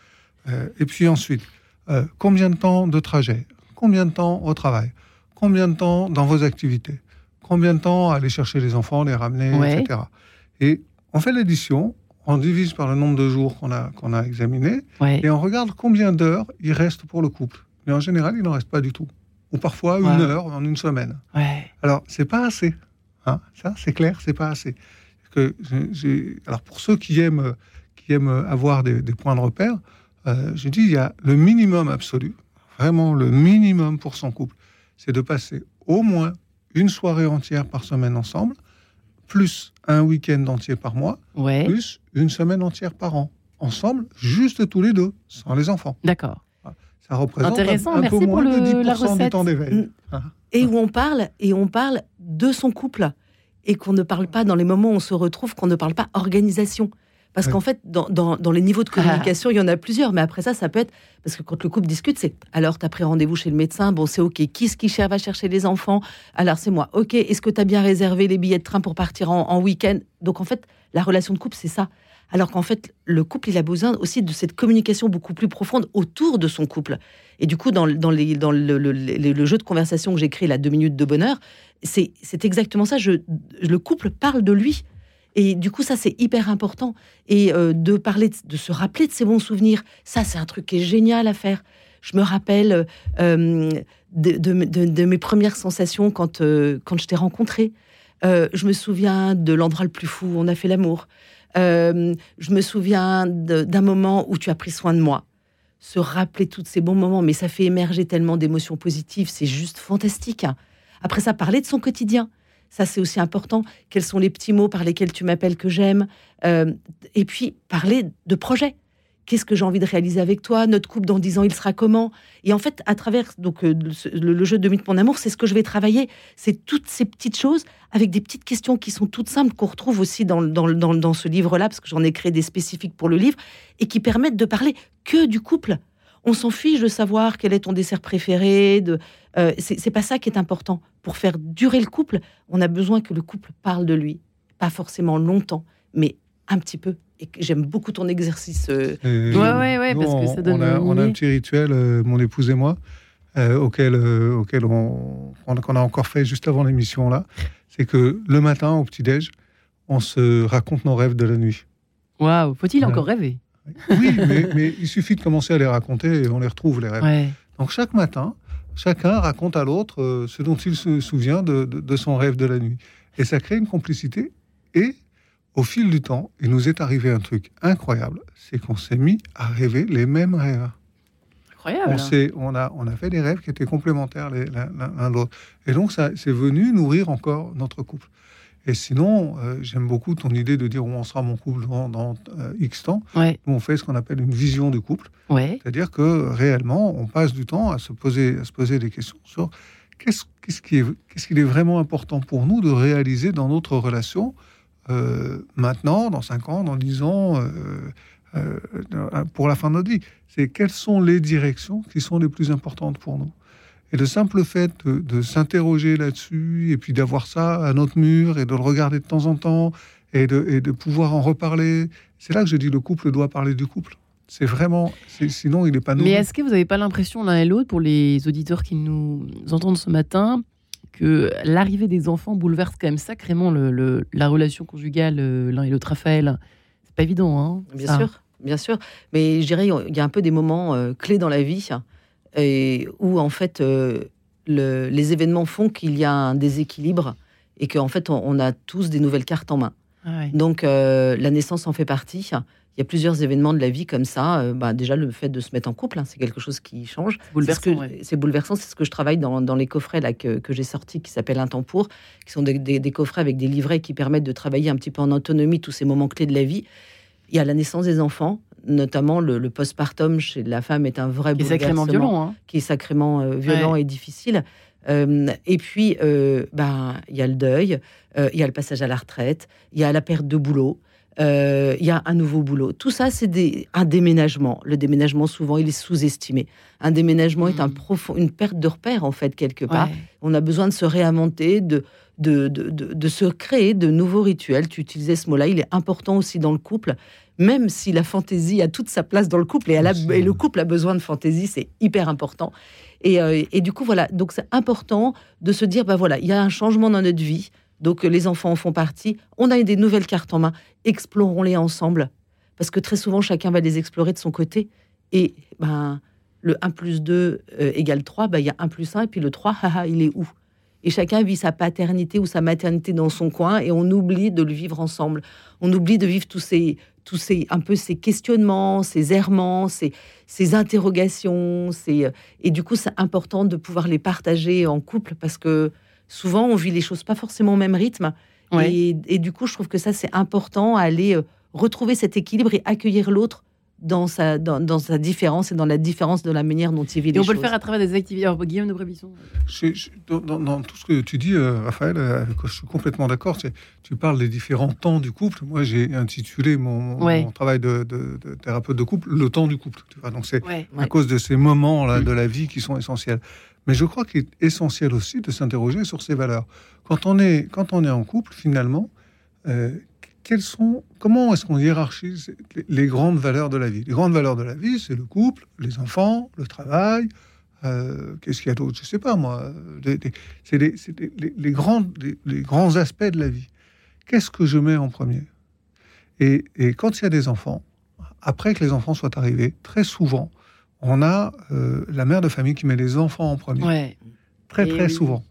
Speaker 3: Euh, et puis ensuite, euh, combien de temps de trajet? Combien de temps au travail? Combien de temps dans vos activités? Combien de temps à aller chercher les enfants, les ramener,
Speaker 1: Ouais.
Speaker 3: etc. Et on fait l'addition, on divise par le nombre de jours qu'on a, qu'on a examiné,
Speaker 1: Ouais.
Speaker 3: et on regarde combien d'heures il reste pour le couple. Mais en général, il n'en reste pas du tout. Ou parfois une heure en une semaine.
Speaker 1: Ouais.
Speaker 3: Alors, c'est pas assez. Hein ça, c'est clair, c'est pas assez. Que j'ai- j'ai- Alors, pour ceux qui aiment, qui aiment avoir des, des points de repère, euh, j'ai dit, il y a le minimum absolu, vraiment le minimum pour son couple, c'est de passer au moins une soirée entière par semaine ensemble, plus un week-end entier par mois,
Speaker 1: Ouais.
Speaker 3: plus une semaine entière par an. Ensemble, juste tous les deux, sans les enfants.
Speaker 1: D'accord.
Speaker 3: Ça représente
Speaker 1: Intéressant,
Speaker 3: un, un
Speaker 1: merci
Speaker 3: peu
Speaker 1: pour
Speaker 3: moins
Speaker 1: le-
Speaker 3: de 10%
Speaker 1: la
Speaker 3: du temps d'éveil.
Speaker 2: Mm.
Speaker 3: Hein
Speaker 2: et où on parle et on parle de son couple et qu'on ne parle pas dans les moments où on se retrouve, qu'on ne parle pas organisation. Parce
Speaker 3: Oui.
Speaker 2: qu'en fait, dans, dans- dans les niveaux de communication, il y en a plusieurs. Mais après ça, ça peut être. Parce que quand le couple discute, c'est alors, tu as pris rendez-vous chez le médecin, bon, c'est OK. Qui est-ce qui cher- va chercher les enfants? Alors, c'est moi. OK. Est-ce que tu as bien réservé les billets de train pour partir en, en week-end? Donc, en fait, la relation de couple, c'est ça. Alors qu'en fait, le couple, il a besoin aussi de cette communication beaucoup plus profonde autour de son couple. Et du coup, dans, le- dans, les, dans le, le- le- le jeu de conversation que j'ai créé, la deux minutes de bonheur, c'est c'est exactement ça. Je, le couple parle de lui. Et du coup, ça, c'est hyper important. Et euh, de parler, de, se rappeler de ses bons souvenirs, ça, c'est un truc qui est génial à faire. Je me rappelle euh, de, de- mes premières sensations quand, euh, quand je t'ai rencontré. Euh, je me souviens de l'endroit le plus fou où on a fait l'amour. Euh, je me souviens d'un moment où tu as pris soin de moi. Se rappeler tous ces bons moments, mais ça fait émerger tellement d'émotions positives, c'est juste fantastique. Après ça, parler de son quotidien. Ça, c'est aussi important. Quels sont les petits mots par lesquels tu m'appelles que j'aime Euh, Et puis, parler de projets. Qu'est-ce que j'ai envie de réaliser avec toi? Notre couple, dans 10 ans, il sera comment? Et en fait, à travers donc, euh, le, le jeu de Mythe Mon Amour, c'est ce que je vais travailler. C'est toutes ces petites choses avec des petites questions qui sont toutes simples, qu'on retrouve aussi dans, dans, dans, dans ce livre-là, parce que j'en ai créé des spécifiques pour le livre, et qui permettent de parler que du couple. On s'en fiche de savoir quel est ton dessert préféré. De, euh, c'est pas ça qui est important. Pour faire durer le couple, on a besoin que le couple parle de lui. Pas forcément longtemps, mais un petit peu. Et j'aime beaucoup ton exercice. euh,
Speaker 3: Et
Speaker 1: Ouais, ouais, ouais,
Speaker 3: nous,
Speaker 1: parce que
Speaker 3: on-
Speaker 1: ça donne
Speaker 3: on a, on a un petit rituel, euh, mon épouse et moi, euh, auquel, euh, auquel on, on- qu'on a encore fait juste avant l'émission là. C'est que le matin, au petit-déj, on se raconte nos rêves de la nuit.
Speaker 1: Waouh, faut-il
Speaker 3: Voilà.
Speaker 1: encore rêver?
Speaker 3: Oui, mais, mais il suffit de commencer à les raconter et on les retrouve, les rêves.
Speaker 1: Ouais.
Speaker 3: Donc chaque matin, chacun raconte à l'autre euh, ce dont il se souvient de, de- de son rêve de la nuit. Et ça crée une complicité. Et au fil du temps, il nous est arrivé un truc incroyable, c'est qu'on s'est mis à rêver les mêmes rêves.
Speaker 1: Incroyable.
Speaker 3: On, s'est- on, a, on a fait des rêves qui étaient complémentaires l'un l'autre. Et donc, ça c'est venu nourrir encore notre couple. Et sinon, euh, j'aime beaucoup ton idée de dire où en sera mon couple dans, dans, euh, X temps.
Speaker 1: Ouais,
Speaker 3: Nous, on fait ce qu'on appelle une vision du couple.
Speaker 1: ouais.
Speaker 3: C'est-à-dire que réellement, on passe du temps à se poser, à se poser des questions sur qu'est-ce qu'est-ce qui est, qu'est-ce qu'il est vraiment important pour nous de réaliser dans notre relation euh, maintenant, dans 5 ans, dans 10 ans, pour la fin de notre vie. C'est quelles sont les directions qui sont les plus importantes pour nous? Et le simple fait de, de s'interroger là-dessus, et puis d'avoir ça à notre mur, et de le regarder de temps en temps, et de, et de pouvoir en reparler, c'est là que je dis le couple doit parler du couple. C'est vraiment, c'est- sinon il n'est pas
Speaker 1: Mais
Speaker 3: nourri.
Speaker 1: est-ce que vous n'avez pas l'impression l'un et l'autre, pour les auditeurs qui nous entendent ce matin, que l'arrivée des enfants bouleverse quand même sacrément le, le- la relation conjugale euh, l'un et l'autre Raphaël? C'est pas évident, hein
Speaker 2: Bien
Speaker 1: ça.
Speaker 2: sûr, bien sûr. Mais je dirais, il y a un peu des moments euh, clés dans la vie et où, en fait, euh, le- les événements font qu'il y a un déséquilibre et qu'en fait, on, on a tous des nouvelles cartes en main.
Speaker 1: Ah.
Speaker 2: Donc, euh, la naissance en fait partie. Il y a plusieurs événements de la vie comme ça. Euh, bah, déjà, le fait de se mettre en couple, hein, c'est quelque chose qui change.
Speaker 1: C'est bouleversant,
Speaker 2: C'est ce que-
Speaker 1: ouais.
Speaker 2: C'est bouleversant. C'est ce que je travaille dans, dans les coffrets là, que, que j'ai sortis, qui s'appellent Un temps pour, qui sont des, des- des coffrets avec des livrets qui permettent de travailler un petit peu en autonomie tous ces moments clés de la vie. Il y a la naissance des enfants, notamment le, le postpartum chez la femme est un vrai
Speaker 1: Qui est sacrément violent. Hein.
Speaker 2: qui est sacrément euh, violent et difficile. Euh, et puis, euh, ben, il y a le deuil, il y a le passage à la retraite, il y a la perte de boulot, il y a un nouveau boulot. Tout ça, c'est des, un déménagement. Le déménagement, souvent, il est sous-estimé. Un déménagement est un
Speaker 1: Mhm.
Speaker 2: profond, une perte de repère, en fait, quelque part.
Speaker 1: Ouais.
Speaker 2: On a besoin de se réinventer, de, de, de, de- de se créer de nouveaux rituels. Tu utilisais ce mot-là, il est important aussi dans le couple. Même si la fantaisie a toute sa place dans le couple et, elle a- et le couple a besoin de fantaisie, c'est hyper important. Et, euh, et du coup, voilà, donc c'est important de se dire, bah voilà, il y a un changement dans notre vie, donc les enfants en font partie, on a des nouvelles cartes en main, explorons-les ensemble, parce que très souvent, chacun va les explorer de son côté, et ben, le 1 plus 2 euh, égale 3, ben, il y a 1 plus 1, et puis le 3, haha, il est où? Et chacun vit sa paternité ou sa maternité dans son coin et on oublie de le vivre ensemble. On oublie de vivre tous ces, tous ces, un peu ces questionnements, ces errements, ces, ces interrogations. Ces, et du coup, c'est important de pouvoir les partager en couple parce que souvent, on vit les choses pas forcément au même rythme.
Speaker 1: Ouais.
Speaker 2: Et, et du coup, je trouve que ça, c'est important à aller euh, retrouver cet équilibre et accueillir l'autre dans sa, dans, dans sa différence et dans la différence de la manière dont il vit
Speaker 1: Et
Speaker 2: les
Speaker 1: on peut
Speaker 2: choses.
Speaker 1: le faire à travers des activités. Alors, Guillaume de Brébisson.
Speaker 3: Je- je- dans, dans- dans tout ce que tu dis, euh, Raphaël, euh, avec quoi je suis complètement d'accord. Tu parles des différents temps du couple. Moi, j'ai intitulé mon, travail de, de- de thérapeute de couple le temps du couple. Tu vois, donc c'est
Speaker 1: Ouais.
Speaker 3: à cause de ces moments-là de la vie qui sont essentiels. Mais je crois qu'il est essentiel aussi de s'interroger sur ces valeurs. Quand on est, quand on est en couple, finalement, euh, quelles sont, comment est-ce qu'on hiérarchise les, grandes valeurs de la vie? Les grandes valeurs de la vie, c'est le couple, les enfants, le travail. euh, Qu'est-ce qu'il y a d'autre? Je sais pas moi. euh, c'est les, les- grands, les, les grands aspects de la vie. Qu'est-ce que je mets en premier? Et, et quand il y a des enfants, après que les enfants soient arrivés, très souvent, on a euh, la mère de famille qui met les enfants en premier.
Speaker 1: Ouais.
Speaker 3: Très,
Speaker 1: Et
Speaker 3: très
Speaker 1: oui.
Speaker 3: souvent.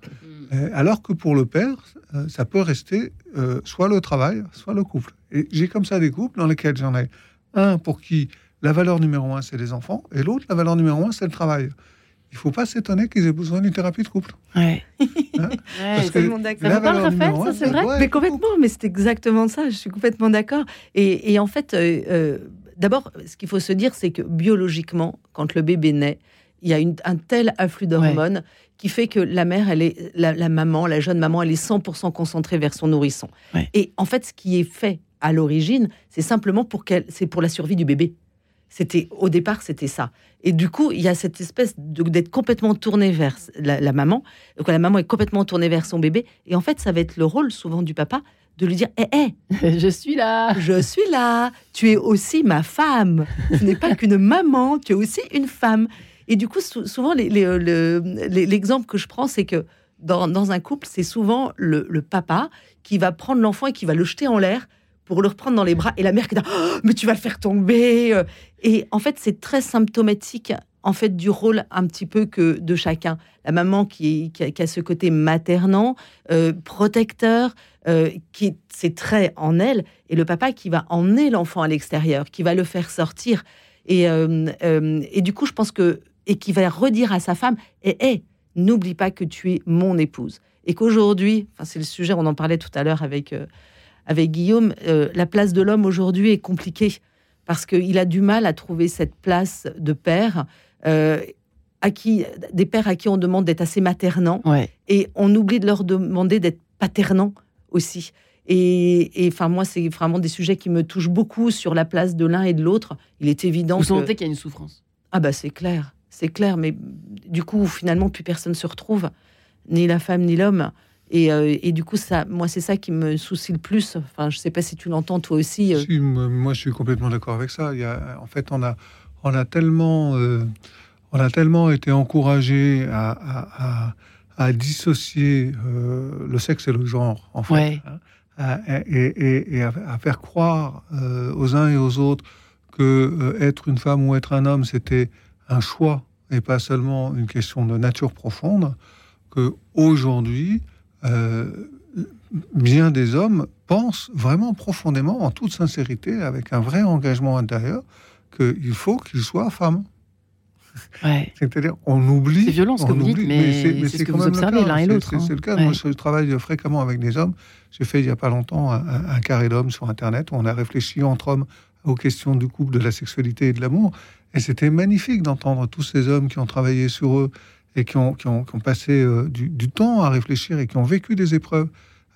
Speaker 3: Euh, alors que pour le père, euh, ça peut rester euh, soit le travail, soit le couple. Et j'ai comme ça des couples dans lesquels j'en ai un pour qui la valeur numéro un, c'est les enfants, et l'autre, la valeur numéro un, c'est le travail. Il faut pas s'étonner qu'ils aient besoin d'une thérapie de couple.
Speaker 1: Ouais.
Speaker 3: Hein
Speaker 1: Ouais,
Speaker 3: Parce que
Speaker 2: tellement d'accord.
Speaker 1: Ça vous parle, Raphaël, ça,
Speaker 3: un,
Speaker 1: c'est vrai
Speaker 3: ouais,
Speaker 2: mais complètement, mais c'est exactement ça. Je suis complètement d'accord. Et, et en fait, euh, euh, d'abord, ce qu'il faut se dire, c'est que biologiquement, quand le bébé naît, il y a une- un tel afflux d'hormones qui fait que la mère, elle est, la, la maman, la jeune maman, elle est 100% concentrée vers son nourrisson.
Speaker 1: Ouais.
Speaker 2: Et en fait, ce qui est fait à l'origine, c'est simplement pour qu'elle, c'est pour la survie du bébé. C'était au départ, c'était ça. Et du coup, il y a cette espèce de- d'être complètement tourné vers la, la maman. Donc la maman est complètement tournée vers son bébé. Et en fait, ça va être le rôle souvent du papa de lui dire Hé, hé,
Speaker 1: Je suis là.
Speaker 2: je suis là. Tu es aussi ma femme. Tu n'es pas qu'une maman, tu es aussi une femme. Et du coup, sou- souvent, euh, l'exemple que je prends, c'est que dans, un couple, c'est souvent le, papa qui va prendre l'enfant et qui va le jeter en l'air pour le reprendre dans les bras. Et la mère qui dit Oh, Mais tu vas le faire tomber. euh. Et en fait, c'est très symptomatique en fait du rôle un petit peu que de chacun. La maman qui, a, ce côté maternant, euh, protecteur, qui c'est très en elle, et le papa qui va emmener l'enfant à l'extérieur, qui va le faire sortir. Et du coup, je pense que et qui va redire à sa femme, et hey, n'oublie pas que tu es mon épouse. Et qu'aujourd'hui, enfin c'est le sujet, on en parlait tout à l'heure avec euh, avec Guillaume, euh, la place de l'homme aujourd'hui est compliquée parce qu'il a du mal à trouver cette place de père, euh, à qui, des pères à qui on demande d'être assez maternants,
Speaker 1: Ouais.
Speaker 2: et on oublie de leur demander d'être paternants aussi. Et et, enfin, moi, c'est vraiment des sujets qui me touchent beaucoup sur la place de l'un et de l'autre. Il est évident
Speaker 1: Vous
Speaker 2: que...
Speaker 1: sentez qu'il y a une souffrance?
Speaker 2: Ah bah c'est clair, c'est clair, mais du coup, finalement, plus personne se retrouve, ni la femme, ni l'homme. Et, euh, et du coup, ça, moi, c'est ça qui me soucie le plus. Enfin, je sais pas si tu l'entends toi aussi. euh.
Speaker 3: Si, moi, je suis complètement d'accord avec ça. Il y a, en fait, on a, on a tellement, euh, on a tellement été encouragé à, à- à- à dissocier euh, le sexe et le genre, en fait,
Speaker 1: Ouais.
Speaker 3: hein, et, et- et à, faire croire euh, aux uns et aux autres que euh, être une femme ou être un homme, c'était un choix et pas seulement une question de nature profonde. Que aujourd'hui, euh, bien des hommes pensent vraiment profondément, en toute sincérité, avec un vrai engagement intérieur, qu'il faut qu'ils soient femmes.
Speaker 1: Ouais.
Speaker 3: C'est-à-dire, on oublie.
Speaker 1: C'est violent ce que dites,
Speaker 3: oublie,
Speaker 1: mais c'est ce que vous observez l'un et l'autre,
Speaker 3: C'est
Speaker 1: hein.
Speaker 3: le cas.
Speaker 1: Ouais.
Speaker 3: Moi, je travaille fréquemment avec des hommes. J'ai fait il n'y a pas longtemps un, un- un carré d'hommes sur Internet où on a réfléchi entre hommes aux questions du couple, de la sexualité et de l'amour. Et c'était magnifique d'entendre tous ces hommes qui ont travaillé sur eux et qui ont, qui ont, qui ont passé euh, du, du temps à réfléchir et qui ont vécu des épreuves,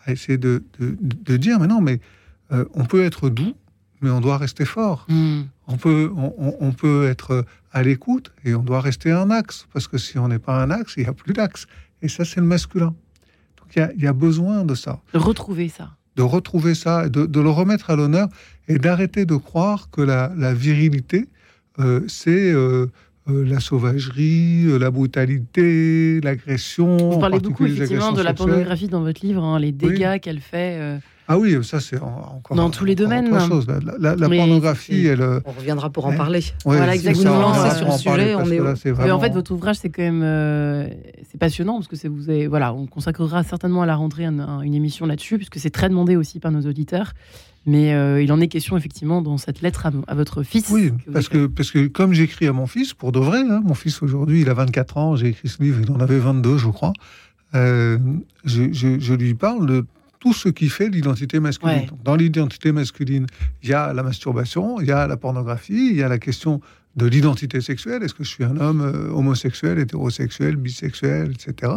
Speaker 3: à essayer de, de, de dire, mais non, mais euh, on peut être doux, mais on doit rester fort.
Speaker 1: Hmm.
Speaker 3: On peut, on, peut être à l'écoute et on doit rester un axe, parce que si on n'est pas un axe, il n'y a plus d'axe. Et ça, c'est le masculin. Donc il y a, y a besoin de ça.
Speaker 1: Retrouver ça.
Speaker 3: de retrouver ça, de, de le remettre à l'honneur et d'arrêter de croire que la, la virilité, c'est euh, euh, la sauvagerie, euh, la brutalité, l'agression.
Speaker 1: Vous
Speaker 3: en
Speaker 1: parlez beaucoup effectivement de la pornographie dans votre livre, hein, les dégâts qu'elle fait. euh,
Speaker 3: Ah oui, ça c'est en- encore
Speaker 1: Dans tous les domaines.
Speaker 3: autre chose. La, la- la
Speaker 1: Mais
Speaker 3: pornographie, elle. euh,
Speaker 2: On reviendra pour en
Speaker 3: Ouais.
Speaker 2: parler.
Speaker 3: ouais,
Speaker 1: Voilà, exactement.
Speaker 3: on va
Speaker 1: Lancer
Speaker 2: sur le sujet, on est
Speaker 1: Mais en fait, votre ouvrage, c'est quand même euh, c'est passionnant parce que c'est vous avez, voilà, on consacrera certainement à la rentrée un- un- une émission là-dessus puisque c'est très demandé aussi par nos auditeurs. Mais euh, il en est question effectivement dans cette lettre à, à votre fils.
Speaker 3: Oui,
Speaker 1: que
Speaker 3: parce que, parce que comme j'écris à mon fils, pour de vrai, hein, mon fils aujourd'hui, il a 24 ans, j'ai écrit ce livre, il en avait 22, je crois, euh, je, je- je lui parle de tout ce qui fait l'identité masculine.
Speaker 1: Ouais.
Speaker 3: Donc, dans l'identité masculine, il y a la masturbation, il y a la pornographie, il y a la question de l'identité sexuelle. Est-ce que je suis un homme euh, homosexuel, hétérosexuel, bisexuel, etc.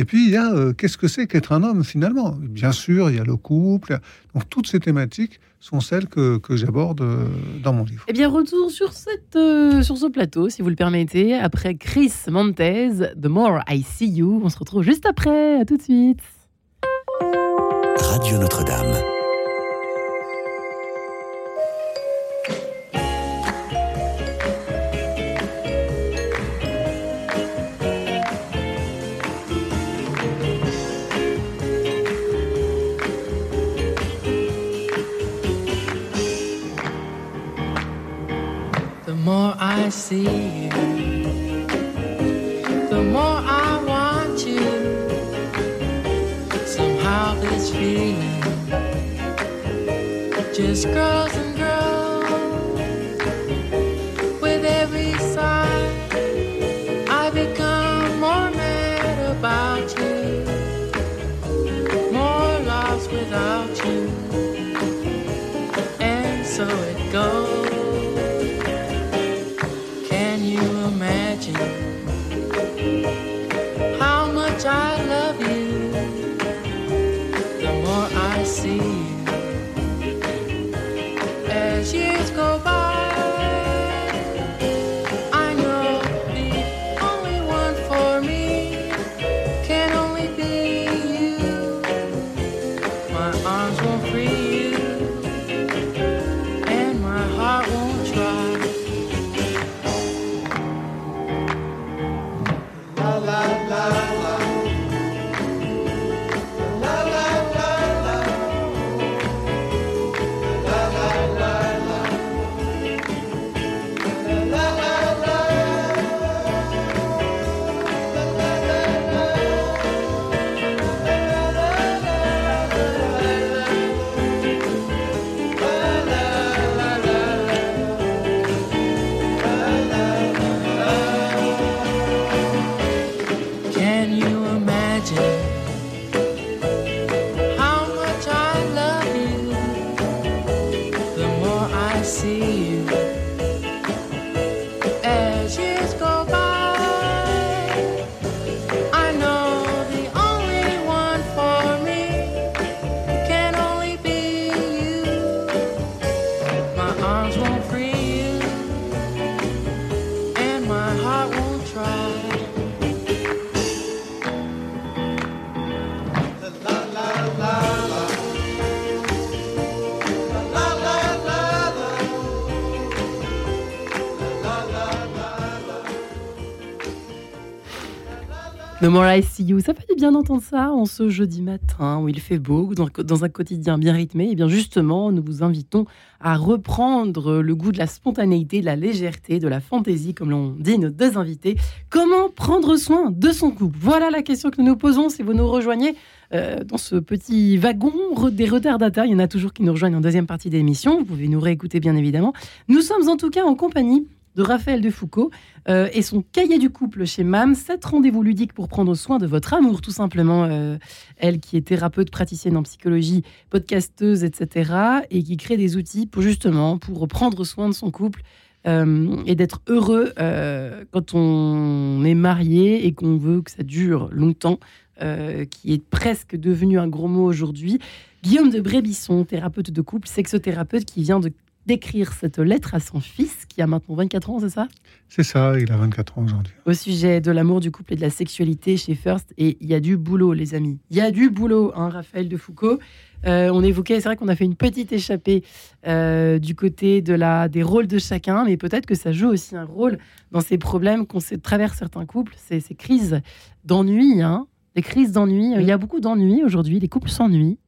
Speaker 3: Et puis, il y a euh, qu'est-ce que c'est qu'être un homme finalement? Bien sûr, il y a le couple. Donc, toutes ces thématiques sont celles que, que j'aborde euh, dans mon livre.
Speaker 1: Eh bien, retour sur, cette, euh, sur ce plateau, si vous le permettez, après Chris Montez, The More I See You. On se retrouve juste après. À tout de suite.
Speaker 9: Radio Notre-Dame.
Speaker 10: More I see you, the more I want you. Somehow this feeling just grows. The More I See You,
Speaker 1: ça fait du bien d'entendre ça en ce jeudi matin où il fait beau, dans, un quotidien bien rythmé. Et bien justement, nous vous invitons à reprendre le goût de la spontanéité, de la légèreté, de la fantaisie, comme l'ont dit nos deux invités. Comment prendre soin de son couple? Voilà la question que nous nous posons si vous nous rejoignez euh, dans ce petit wagon des retardataires. Il y en a toujours qui nous rejoignent en deuxième partie d'émission. Vous pouvez nous réécouter bien évidemment. Nous sommes en tout cas en compagnie de Raphaël Defoucault euh, et son cahier du couple chez MAM, sept rendez-vous ludiques pour prendre soin de votre amour, tout simplement. Euh, elle qui est thérapeute, praticienne en psychologie, podcasteuse, etc. et qui crée des outils pour justement pour prendre soin de son couple euh, et d'être heureux quand on est marié et qu'on veut que ça dure longtemps, qui est presque devenu un gros mot aujourd'hui. Guillaume de Brébisson, thérapeute de couple, sexothérapeute qui vient de d'écrire cette lettre à son fils, qui a maintenant 24 ans, c'est ça?
Speaker 3: C'est ça, il a 24 ans aujourd'hui.
Speaker 1: Au sujet de l'amour, du couple et de la sexualité chez First. Et il y a du boulot, les amis. Il y a du boulot, hein, Raphaël de Foucault. Euh, on évoquait, c'est vrai qu'on a fait une petite échappée euh, du côté de la, des rôles de chacun, mais peut-être que ça joue aussi un rôle dans ces problèmes qu'on sait- traversent certains couples, ces, ces crises d'ennui, hein, des crises d'ennui. Il y a beaucoup d'ennui aujourd'hui, les couples s'ennuient.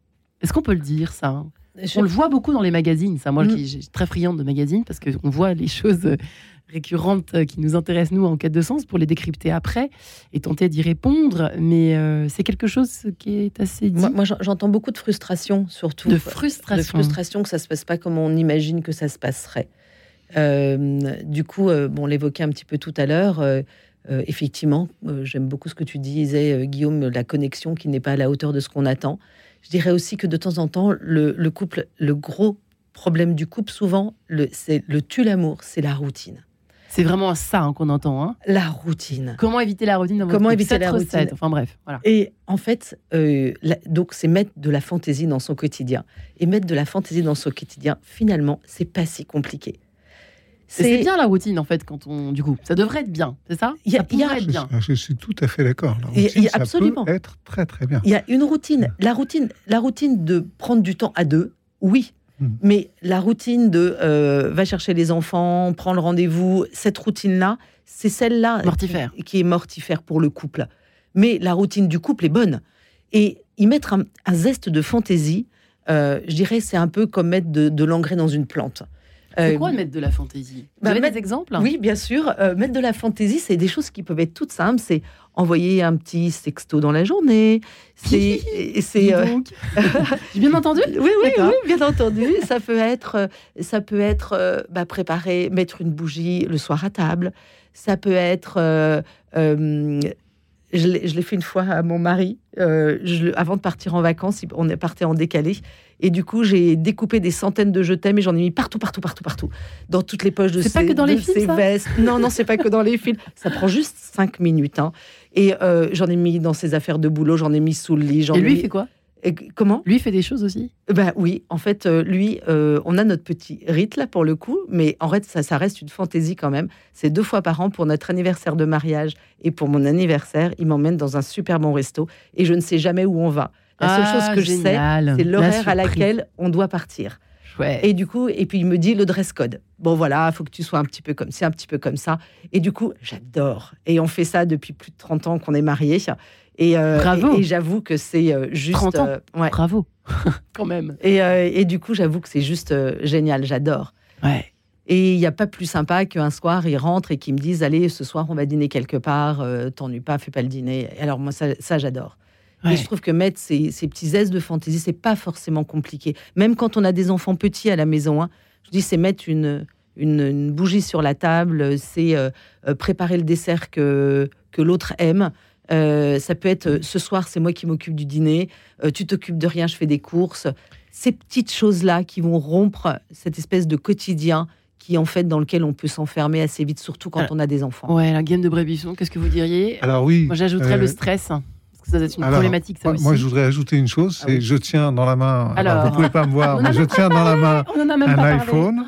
Speaker 1: Est-ce qu'on peut le dire, ça?
Speaker 2: Je-
Speaker 1: On le voit beaucoup dans les magazines, ça. Moi,
Speaker 2: Mm.
Speaker 1: qui suis très friande de magazines, parce qu'on voit les choses euh, récurrentes euh, qui nous intéressent, nous, en quête de sens, pour les décrypter après et tenter d'y répondre. Mais euh, c'est quelque chose qui est assez dit.
Speaker 2: Moi, moi, j'en- j'entends beaucoup de frustration, surtout.
Speaker 1: de
Speaker 2: De
Speaker 1: frustration.
Speaker 2: frustration que ça se passe pas comme on imagine que ça se passerait. Euh, du coup, euh, bon, on l'évoquait un petit peu tout à l'heure. Euh, effectivement, euh, j'aime beaucoup ce que tu disais, euh, Guillaume, la connexion qui n'est pas à la hauteur de ce qu'on attend. Je dirais aussi que de temps en temps, le, le couple, le gros problème du couple, souvent, c'est le tue l'amour, c'est la routine.
Speaker 1: C'est vraiment ça hein, qu'on entend. hein.
Speaker 2: La routine.
Speaker 1: Comment éviter la routine dans votre
Speaker 2: Comment éviter la
Speaker 1: recette.
Speaker 2: routine
Speaker 1: Enfin bref, voilà.
Speaker 2: Et en fait, la- donc c'est mettre de la fantaisie dans son quotidien. Et mettre de la fantaisie dans son quotidien, finalement, c'est pas si compliqué.
Speaker 1: C'est bien la routine en fait quand on du coup ça devrait être bien c'est ça?
Speaker 2: Il y a-
Speaker 1: ça
Speaker 2: y a-
Speaker 1: être bien
Speaker 3: Je, je suis tout à fait d'accord. La
Speaker 2: et
Speaker 3: ça
Speaker 2: absolument.
Speaker 3: peut être très très bien.
Speaker 2: Il y a une routine. La routine, la routine de prendre du temps à deux, oui.
Speaker 3: Mm.
Speaker 2: Mais la routine de euh, va chercher les enfants, prendre le rendez-vous, cette routine-là, c'est celle-là
Speaker 1: Mortifère.
Speaker 2: qui, qui est mortifère pour le couple. Mais la routine du couple est bonne. Et y mettre un, un zeste de fantaisie, euh, je dirais, c'est un peu comme mettre de, de l'engrais dans une plante.
Speaker 1: C'est
Speaker 2: Euh,
Speaker 1: quoi mettre de la fantaisie? Vous
Speaker 2: bah,
Speaker 1: avez
Speaker 2: mettre-
Speaker 1: des exemples?
Speaker 2: Oui, bien sûr. Euh, mettre de la fantaisie, c'est des choses qui peuvent être toutes simples. C'est envoyer un petit sexto dans la journée. C'est, c'est. euh,
Speaker 1: j'ai bien entendu?
Speaker 2: Oui, oui, oui, bien entendu. ça peut être, euh, ça peut être bah, préparer, mettre une bougie le soir à table. Ça peut être. euh, euh, je l'ai fait une fois à mon mari. euh, je avant de partir en vacances, il- on est parti en décalé. Et du coup, j'ai découpé des centaines de je t'aime et j'en ai mis partout, partout, partout, partout. Dans toutes les poches de ses,
Speaker 1: pas que dans les
Speaker 2: ses
Speaker 1: ça
Speaker 2: vestes. Non, non, c'est pas que dans les films. Ça prend juste cinq minutes. hein. Et euh, j'en ai mis dans ses affaires de boulot, j'en ai mis sous le lit.
Speaker 1: et lui il
Speaker 2: mis-
Speaker 1: fait quoi?
Speaker 2: Comment?
Speaker 1: Lui fait des choses aussi?
Speaker 2: Ben oui, en fait, euh, lui, euh, on a notre petit rite là pour le coup, mais en fait, ça, ça reste une fantaisie quand même. C'est deux fois par an pour notre anniversaire de mariage et pour mon anniversaire. Il m'emmène dans un super bon resto et je ne sais jamais où on va. La seule
Speaker 1: Ah,
Speaker 2: chose que je sais, c'est
Speaker 1: La
Speaker 2: l'horaire à laquelle on doit partir.
Speaker 1: Ouais
Speaker 2: Et du coup, et puis il me dit le dress code. Bon voilà, il faut que tu sois un petit peu comme ci, un petit peu comme ça. Et du coup, j'adore. Et on fait ça depuis plus de 30 ans qu'on est mariés. Et, euh,
Speaker 1: Bravo.
Speaker 2: et, et j'avoue que c'est euh, juste.
Speaker 1: 30 ans.
Speaker 2: euh, ouais.
Speaker 1: bravo quand même
Speaker 2: Et, euh, et du coup, j'avoue que c'est juste euh, génial, j'adore.
Speaker 1: ouais
Speaker 2: Et il n'y a pas plus sympa qu'un soir, ils rentrent et qu'ils me disent Allez, ce soir, on va dîner quelque part, euh, t'ennuies pas, fais pas le dîner. Alors, moi, ça, ça, j'adore.
Speaker 1: Ouais.
Speaker 2: Et je trouve que mettre ces, ces petits zestes de fantaisie, c'est pas forcément compliqué. Même quand on a des enfants petits à la maison, hein, je dis c'est mettre une, une, une bougie sur la table, c'est euh, euh, préparer le dessert que, que l'autre aime. Euh, ça peut être euh, ce soir, c'est moi qui m'occupe du dîner, euh, tu t'occupes de rien, je fais des courses. Ces petites choses-là qui vont rompre cette espèce de quotidien qui, en fait, dans lequel on peut s'enfermer assez vite, surtout quand
Speaker 1: Alors,
Speaker 2: on a des enfants.
Speaker 1: ouais la game de Brébisson qu'est-ce que vous diriez?
Speaker 3: Alors oui.
Speaker 1: moi j'ajouterais
Speaker 3: euh,
Speaker 1: le stress que ça doit être une
Speaker 3: alors,
Speaker 1: problématique ça
Speaker 3: moi,
Speaker 1: aussi
Speaker 3: moi, je voudrais ajouter une chose,
Speaker 2: Ah
Speaker 3: c'est
Speaker 2: oui.
Speaker 3: je tiens dans la main. Alors,
Speaker 1: Alors.
Speaker 3: vous pouvez pas me voir, mais je tiens dans la main un iPhone.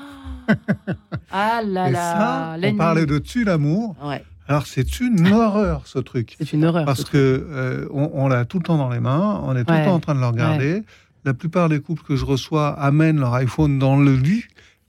Speaker 1: ah là
Speaker 3: et
Speaker 1: là
Speaker 3: ça, on parlait de tu l'amour.
Speaker 2: Ouais.
Speaker 3: Alors c'est une horreur ce truc.
Speaker 1: c'est une horreur
Speaker 3: Parce
Speaker 1: ce
Speaker 3: que euh, on, on l'a tout le temps dans les mains, on est tout le temps en train de le regarder. La plupart des couples que je reçois amènent leur iPhone dans le lit.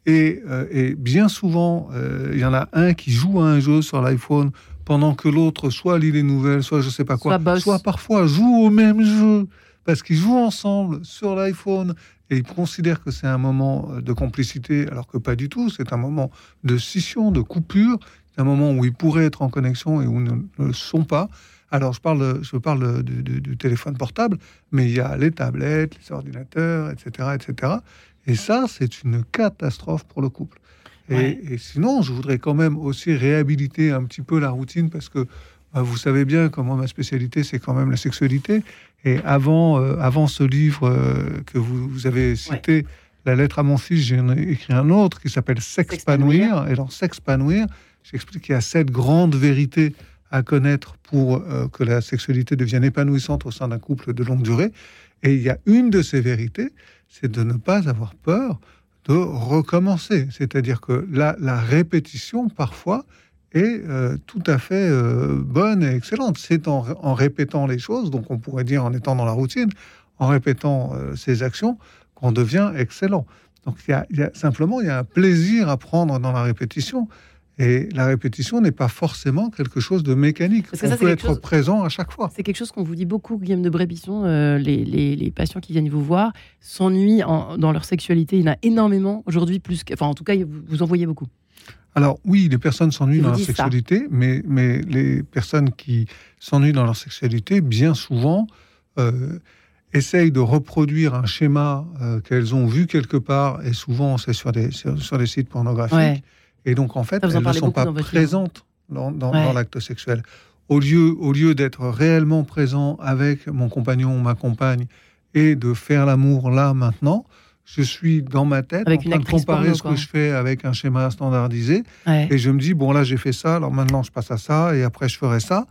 Speaker 3: Et, euh, et bien souvent, euh, il y en a un qui joue à un jeu sur l'iPhone pendant que l'autre soit lit les nouvelles, soit je sais pas quoi,
Speaker 1: Soit
Speaker 3: parfois joue au même jeu parce qu'ils jouent ensemble sur l'iPhone et ils considèrent que c'est un moment euh, de complicité alors que pas du tout. C'est un moment de scission, de coupure. C'est un moment où ils pourraient être en connexion et où ils ne ne le sont pas. Alors, je parle, je parle du, du- du téléphone portable, mais il y a les tablettes, les ordinateurs, etc., etc. Et ça, c'est une catastrophe pour le couple. Et,
Speaker 1: Ouais.
Speaker 3: et sinon, je voudrais quand même aussi réhabiliter un petit peu la routine parce que bah, vous savez bien comment ma spécialité, c'est quand même la sexualité. Et avant, euh, avant ce livre euh, que vous, vous avez cité, La lettre à mon fils, j'ai écrit un autre qui s'appelle S'expanouir. Et dans S'expanouir, j'explique qu'il y a sept grandes vérités à connaître pour euh, que la sexualité devienne épanouissante au sein d'un couple de longue durée. Et il y a une de ces vérités, c'est de ne pas avoir peur de recommencer. C'est-à-dire que la, la répétition, parfois, est euh, tout à fait euh, bonne et excellente. C'est en, en répétant les choses, donc on pourrait dire en étant dans la routine, en répétant euh, ces actions, qu'on devient excellent. Donc il y a- simplement il y a un plaisir à prendre dans la répétition. Et la répétition n'est pas forcément quelque chose de mécanique.
Speaker 1: Parce que
Speaker 3: on
Speaker 1: ça,
Speaker 3: peut être
Speaker 1: chose-
Speaker 3: présent à chaque fois.
Speaker 1: C'est quelque chose qu'on vous dit beaucoup, Guillaume de Brébisson. euh, les, les- les patients qui viennent vous voir s'ennuient en- dans leur sexualité. Il y en a énormément aujourd'hui, plus que. Enfin, en tout cas, vous, vous en voyez beaucoup.
Speaker 3: Alors oui, les personnes s'ennuient dans leur
Speaker 1: ça.
Speaker 3: sexualité, mais, mais les personnes qui s'ennuient dans leur sexualité, bien souvent, euh, essayent de reproduire un schéma euh, qu'elles ont vu quelque part, et souvent c'est sur des, sur, sur des sites pornographiques,
Speaker 1: Ouais.
Speaker 3: Et donc en fait, elles ne sont pas présentes dans, dans-
Speaker 1: Ouais.
Speaker 3: dans l'acte sexuel. Au lieu, au lieu d'être réellement présent avec mon compagnon ou ma compagne et de faire l'amour là, maintenant, je suis dans ma tête
Speaker 1: Avec
Speaker 3: en train de comparer
Speaker 1: porno,
Speaker 3: ce que je fais avec un schéma standardisé
Speaker 1: Ouais.
Speaker 3: et je me dis, bon, là, j'ai fait ça, alors maintenant, je passe à ça, et après, je ferai ça.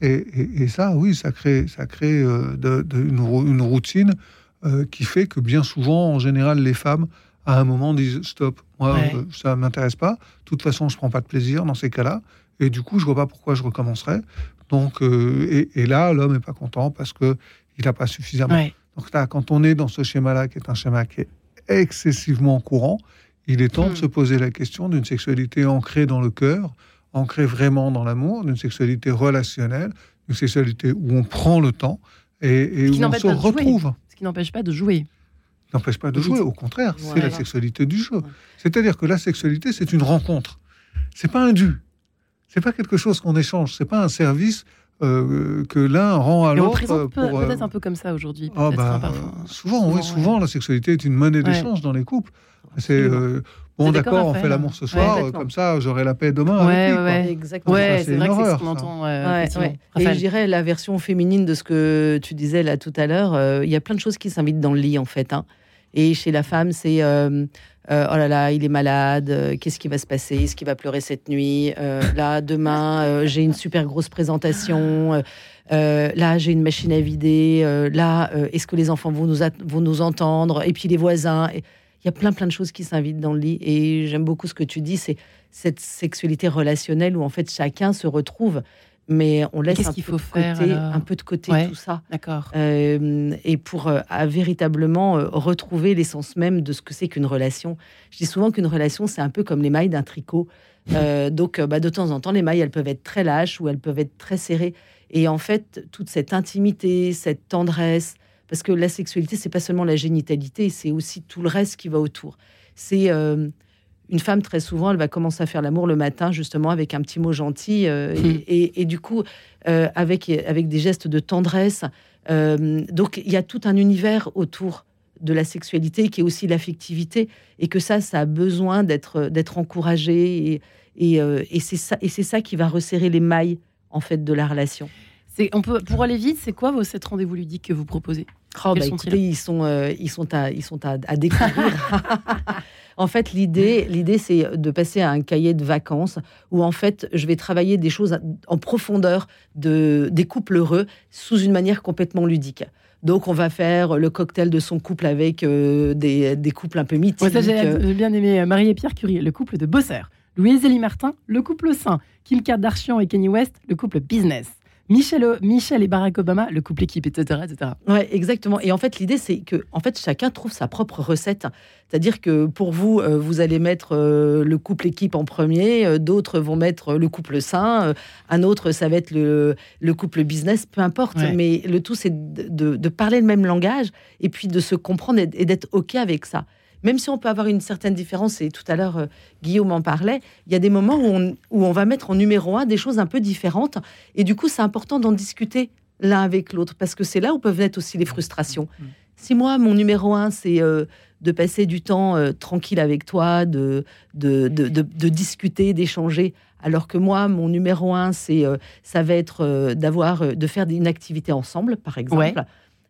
Speaker 3: Et, et- et ça, oui, ça crée, ça crée euh, de- de- une, rou- une routine euh, qui fait que bien souvent, en général, les femmes, à un moment, disent, stop, moi,
Speaker 1: Ouais.
Speaker 3: euh, ça ne m'intéresse pas. De toute façon, je prends pas de plaisir dans ces cas-là. Et du coup, je vois pas pourquoi je recommencerai. Donc, euh, et, et là, l'homme n'est pas content parce que il n'a pas suffisamment.
Speaker 1: Ouais.
Speaker 3: Donc là, quand on est dans ce schéma-là, qui est un schéma qui est excessivement courant, il est temps
Speaker 1: Hmm.
Speaker 3: de se poser la question d'une sexualité ancrée dans le cœur, ancrée vraiment dans l'amour, d'une sexualité relationnelle, une sexualité où on prend le temps et, et où on se retrouve.
Speaker 1: Ce qui n'empêche pas de jouer.
Speaker 3: N'empêche pas de jouer, au contraire, c'est
Speaker 1: Voilà.
Speaker 3: la sexualité du jeu. C'est-à-dire que la sexualité, c'est une rencontre. C'est pas un dû. C'est pas quelque chose qu'on échange. C'est pas un service euh, que l'un rend à
Speaker 1: Et on
Speaker 3: l'autre.
Speaker 1: présente
Speaker 3: euh,
Speaker 1: peut-être un peu comme ça aujourd'hui.
Speaker 3: ah bah,
Speaker 1: hein,
Speaker 3: euh, souvent, oui, souvent, la sexualité est une monnaie
Speaker 1: Ouais.
Speaker 3: d'échange dans les couples. C'est euh, bon,
Speaker 1: d'accord,
Speaker 3: on fait l'amour ce soir, comme ça, j'aurai la paix demain.
Speaker 1: Ouais,
Speaker 3: avec lui,
Speaker 1: ouais,
Speaker 3: quoi.
Speaker 2: Exactement.
Speaker 1: Ouais, c'est vrai que c'est ce qu'on
Speaker 3: ça.
Speaker 1: entend. euh,
Speaker 2: Ouais,
Speaker 1: effectivement.
Speaker 2: ouais. Et je dirais la version féminine de ce que tu disais là tout à l'heure. euh, Il y a plein de choses qui s'invitent dans le lit en fait. hein. Et chez la femme, c'est euh, euh, oh là là, il est malade. euh, Qu'est-ce qui va se passer? Est-ce qu'il va pleurer cette nuit? Euh, Là, demain, euh, j'ai une super grosse présentation. euh, euh, là, j'ai une machine à vider. euh, là, euh, est-ce que les enfants vont nous, vont nous entendre? Et puis les voisins. Et Il y a plein plein de choses qui s'invitent dans le lit. Et j'aime beaucoup ce que tu dis. C'est cette sexualité relationnelle où en fait chacun se retrouve mais on laisse un,
Speaker 1: qu'il
Speaker 2: peu
Speaker 1: faut faire,
Speaker 2: côté, un peu de côté
Speaker 1: Ouais.
Speaker 2: tout ça.
Speaker 1: D'accord.
Speaker 2: Euh, et pour euh, à véritablement euh, retrouver l'essence même de ce que c'est qu'une relation. Je dis souvent qu'une relation, c'est un peu comme les mailles d'un tricot. Donc, bah, de temps en temps, les mailles, elles peuvent être très lâches ou elles peuvent être très serrées. Et en fait, toute cette intimité, cette tendresse, parce que la sexualité, c'est pas seulement la génitalité, c'est aussi tout le reste qui va autour. C'est euh, une femme très souvent, elle va commencer à faire l'amour le matin justement avec un petit mot gentil euh, et, et- et du coup euh, avec avec des gestes de tendresse. Donc il y a tout un univers autour de la sexualité qui est aussi l'affectivité et que ça, ça a besoin d'être d'être encouragé et et, c'est ça et c'est ça qui va resserrer les mailles en fait de la relation.
Speaker 1: On peut, pour aller vite, c'est quoi vos sept rendez-vous ludiques que vous proposez?
Speaker 2: Oh, bah, écoutez, ils sont, euh, ils sont à, ils sont à, à découvrir. en fait, l'idée, l'idée, c'est de passer à un cahier de vacances où en fait, je vais travailler des choses en profondeur de des couples heureux sous une manière complètement ludique. Donc, on va faire le cocktail de son couple avec euh, des, des couples un peu mythiques.
Speaker 1: J'ai
Speaker 2: euh,
Speaker 1: j'ai bien aimé Marie et Pierre Curie, le couple de bosseurs. Louise Zélie Martin, le couple sain. Kim Kardashian et Kanye West, le couple business. Michel, Michel et Barack Obama, le couple équipe, etc. etc.
Speaker 2: Ouais, exactement. Et en fait, l'idée, c'est que en fait, chacun trouve sa propre recette. C'est-à-dire que pour vous, euh, vous allez mettre euh, le couple équipe en premier, euh, d'autres vont mettre le couple sain, un autre, ça va être le, le couple business, peu importe.
Speaker 1: Ouais.
Speaker 2: Mais le tout, c'est de, de- de parler le même langage et puis de se comprendre et d'être OK avec ça. Même si on peut avoir une certaine différence, et tout à l'heure, euh, Guillaume en parlait, il y a des moments où on, où on va mettre en numéro un des choses un peu différentes. Et du coup, c'est important d'en discuter l'un avec l'autre, parce que c'est là où peuvent naître aussi les frustrations. Si moi, mon numéro un, c'est euh, de passer du temps euh, tranquille avec toi, de, de, de, de- de discuter, d'échanger, alors que moi, mon numéro un, c'est euh, ça va être euh, d'avoir, euh, de faire une activité ensemble, par exemple.
Speaker 1: Ouais.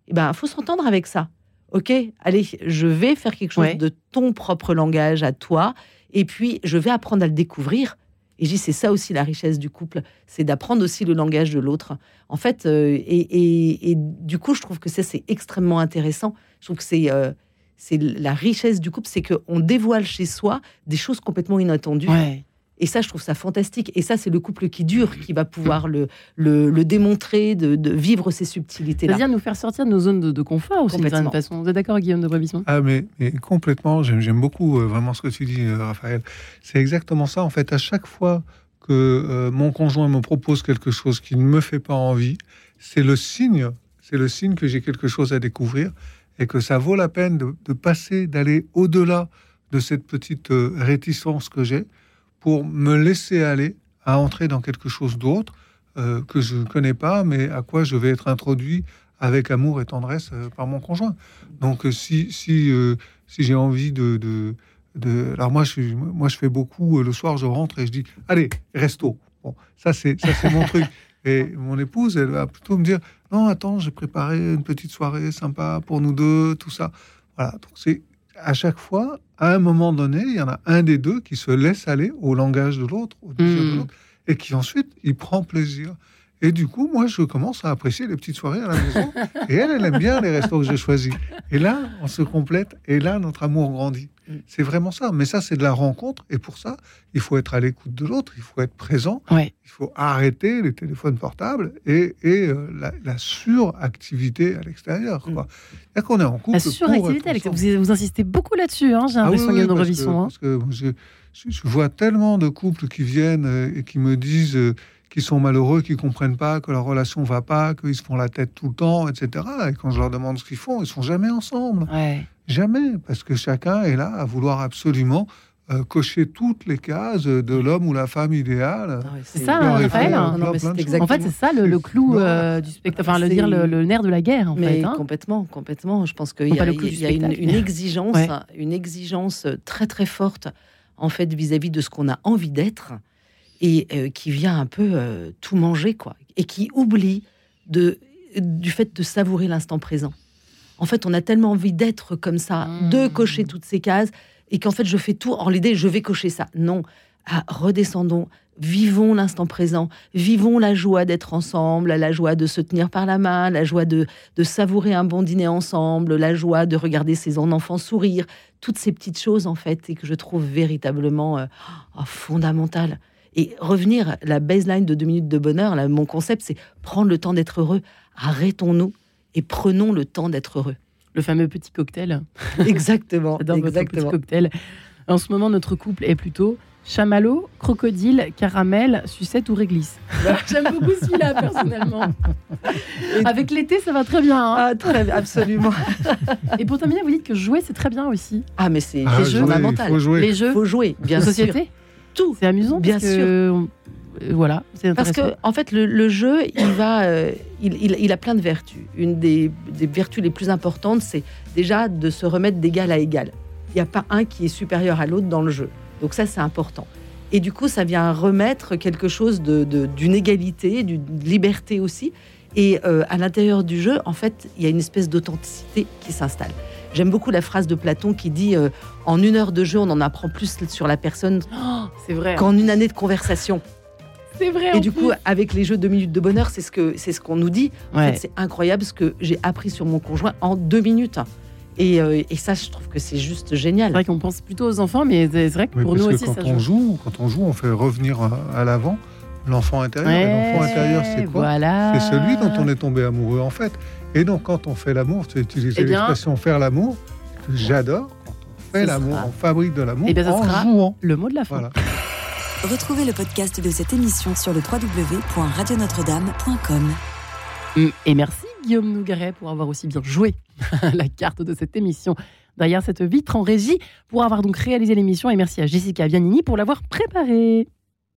Speaker 2: Eh ben, faut s'entendre avec ça. Ok, allez, je vais faire quelque chose
Speaker 1: Ouais.
Speaker 2: de ton propre langage à toi, et puis je vais apprendre à le découvrir. Et je dis, c'est ça aussi la richesse du couple, c'est d'apprendre aussi le langage de l'autre. En fait, euh, et, et- et du coup, je trouve que ça, c'est extrêmement intéressant. Je trouve que c'est euh, c'est la richesse du couple, c'est qu'on dévoile chez soi des choses complètement inattendues.
Speaker 1: Ouais.
Speaker 2: Et ça, je trouve ça fantastique. Et ça, c'est le couple qui dure qui va pouvoir le, le, le démontrer, de, de vivre ces subtilités-là.
Speaker 1: C'est-à-dire nous faire sortir de nos zones de, de confort aussi, d'une certaine
Speaker 2: Complètement.
Speaker 1: façon. Vous êtes d'accord, Guillaume de Brebisson
Speaker 3: Ah, mais, mais complètement, j'aime beaucoup euh, vraiment ce que tu dis, euh, Raphaël. C'est exactement ça. En fait, à chaque fois que euh, mon conjoint me propose quelque chose qui ne me fait pas envie, c'est le signe, c'est le signe que j'ai quelque chose à découvrir et que ça vaut la peine de, de passer, d'aller au-delà de cette petite réticence que j'ai pour me laisser aller à entrer dans quelque chose d'autre euh, que je ne connais pas, mais à quoi je vais être introduit avec amour et tendresse euh, par mon conjoint. Donc euh, si si si j'ai envie de, de de alors moi je moi je fais beaucoup le soir je rentre et je dis allez resto. Bon ça c'est ça c'est mon truc. Et mon épouse elle va plutôt me dire non attends j'ai préparé une petite soirée sympa pour nous deux tout ça. Voilà donc c'est à chaque fois à un moment donné il y en a un des deux qui se laisse aller au langage de l'autre au désir de
Speaker 1: Mm.
Speaker 3: l'autre et qui ensuite il prend plaisir et du coup, moi, je commence à apprécier les petites soirées à la maison. Et elle, elle aime bien les restos que j'ai choisis. Et là, on se complète. Et là, notre amour grandit.
Speaker 2: Mm.
Speaker 3: C'est vraiment ça. Mais ça, c'est de la rencontre. Et pour ça, il faut être à l'écoute de l'autre. Il faut être présent.
Speaker 1: Ouais.
Speaker 3: Il faut arrêter les téléphones portables et, et, euh, la, la suractivité à l'extérieur. quoi. Qu'on est en couple.
Speaker 1: La suractivité, vous, vous insistez beaucoup là-dessus, hein, j'ai
Speaker 3: Ah oui,
Speaker 1: l'impression,
Speaker 3: oui,
Speaker 1: de
Speaker 3: parce que-
Speaker 1: hein.
Speaker 3: parce que je, vois tellement de couples qui viennent euh, et qui me disent euh, qu'ils sont malheureux, qu'ils comprennent pas, que leur relation va pas, qu'ils se font la tête tout le temps, etc. Et quand je leur demande ce qu'ils font, ils sont jamais ensemble.
Speaker 1: Ouais.
Speaker 3: Jamais, parce que chacun est là à vouloir absolument euh, cocher toutes les cases de l'homme ou la femme idéale.
Speaker 2: Ah ouais,
Speaker 1: C'est ça, hein, Raphaël En fait, c'est ça le, le clou euh, du spectacle, enfin, le, dire le, le nerf de la guerre, en
Speaker 2: Mais
Speaker 1: fait. hein.
Speaker 2: complètement, complètement. Je pense qu'il y a, y une, exigence,
Speaker 1: Ouais.
Speaker 2: une exigence très très forte en fait vis-à-vis de ce qu'on a envie d'être et euh, qui vient un peu euh, tout manger quoi, et qui oublie de du fait de savourer l'instant présent. En fait, on a tellement envie d'être comme ça,
Speaker 1: Mmh.
Speaker 2: de cocher toutes ces cases, et qu'en fait, je fais tout en l'idée, je vais cocher ça. Non, Ah, redescendons, vivons l'instant présent, vivons la joie d'être ensemble, la joie de se tenir par la main, la joie de, de savourer un bon dîner ensemble, la joie de regarder ses enfants sourire, toutes ces petites choses en fait, et que je trouve véritablement euh, oh, fondamentales. Et revenir, la baseline de deux minutes de bonheur, là, mon concept, c'est prendre le temps d'être heureux. Arrêtons-nous et prenons le temps d'être heureux.
Speaker 1: Le fameux petit cocktail.
Speaker 2: Exactement,
Speaker 1: J'adore votre petit
Speaker 2: exactement.
Speaker 1: cocktail. En ce moment, notre couple est plutôt chamallow, crocodile, caramel, sucette ou réglisse. J'aime beaucoup celui-là, personnellement. Avec l'été, ça va très bien. hein.
Speaker 2: Ah, très, absolument.
Speaker 1: Et pour terminer, vous dites que jouer, c'est très bien aussi.
Speaker 2: Ah, mais c'est
Speaker 3: Ah,
Speaker 2: les
Speaker 3: jouer,
Speaker 2: jeux
Speaker 3: il
Speaker 2: fondamental.
Speaker 3: faut jouer.
Speaker 1: Les jeux,
Speaker 2: faut jouer, bien
Speaker 1: de
Speaker 2: sûr.
Speaker 1: société,
Speaker 2: Tout.
Speaker 1: c'est amusant.
Speaker 2: Bien
Speaker 1: parce que, on- euh, Voilà, c'est
Speaker 2: Parce que, en fait, le, le jeu, il va, euh, il, il- il a plein de vertus. Une des, des vertus les plus importantes, c'est déjà de se remettre d'égal à égal. Il n'y a pas un qui est supérieur à l'autre dans le jeu. Donc ça, c'est important. Et du coup, ça vient remettre quelque chose de- de- d'une égalité, d'une liberté aussi. Et euh, à l'intérieur du jeu, en fait, il y a une espèce d'authenticité qui s'installe. J'aime beaucoup la phrase de Platon qui dit euh, En une heure de jeu, on en apprend plus sur la personne
Speaker 1: Oh,
Speaker 2: qu'en une année de conversation.
Speaker 1: C'est vrai.
Speaker 2: Et du
Speaker 1: plus.
Speaker 2: coup, avec les jeux de minutes de bonheur, c'est ce que c'est ce qu'on nous dit. En
Speaker 1: Ouais.
Speaker 2: fait, c'est incroyable ce que j'ai appris sur mon conjoint en deux minutes. Et, euh, et ça, je trouve que c'est juste
Speaker 1: c'est
Speaker 2: génial.
Speaker 1: vrai qu'on pense plutôt aux enfants, mais c'est c'est vrai que
Speaker 3: Oui,
Speaker 1: pour
Speaker 3: parce
Speaker 1: nous
Speaker 3: que
Speaker 1: aussi,
Speaker 3: quand
Speaker 1: ça
Speaker 3: on
Speaker 1: joue.
Speaker 3: joue, quand on joue, on fait revenir à, à l'avant l'enfant intérieur. et l'enfant intérieur, c'est quoi?
Speaker 1: Voilà.
Speaker 3: C'est celui dont on est tombé amoureux en fait. Et donc quand on fait l'amour, tu as utilisé
Speaker 1: Eh bien-
Speaker 3: l'expression faire l'amour, j'adore. Quand on fait l'amour,
Speaker 2: sera-
Speaker 3: on fabrique de l'amour
Speaker 1: Eh bien, ça
Speaker 3: en
Speaker 1: sera-
Speaker 3: jouant.
Speaker 1: Le mot de la fin.
Speaker 3: Voilà.
Speaker 7: Retrouvez le podcast de cette émission sur le www.radionotre-dame.com.
Speaker 1: Mm, Et merci Guillaume Nougaret pour avoir aussi bien joué la carte de cette émission derrière cette vitre en régie pour avoir donc réalisé l'émission et merci à Jessica Vianini pour l'avoir préparée.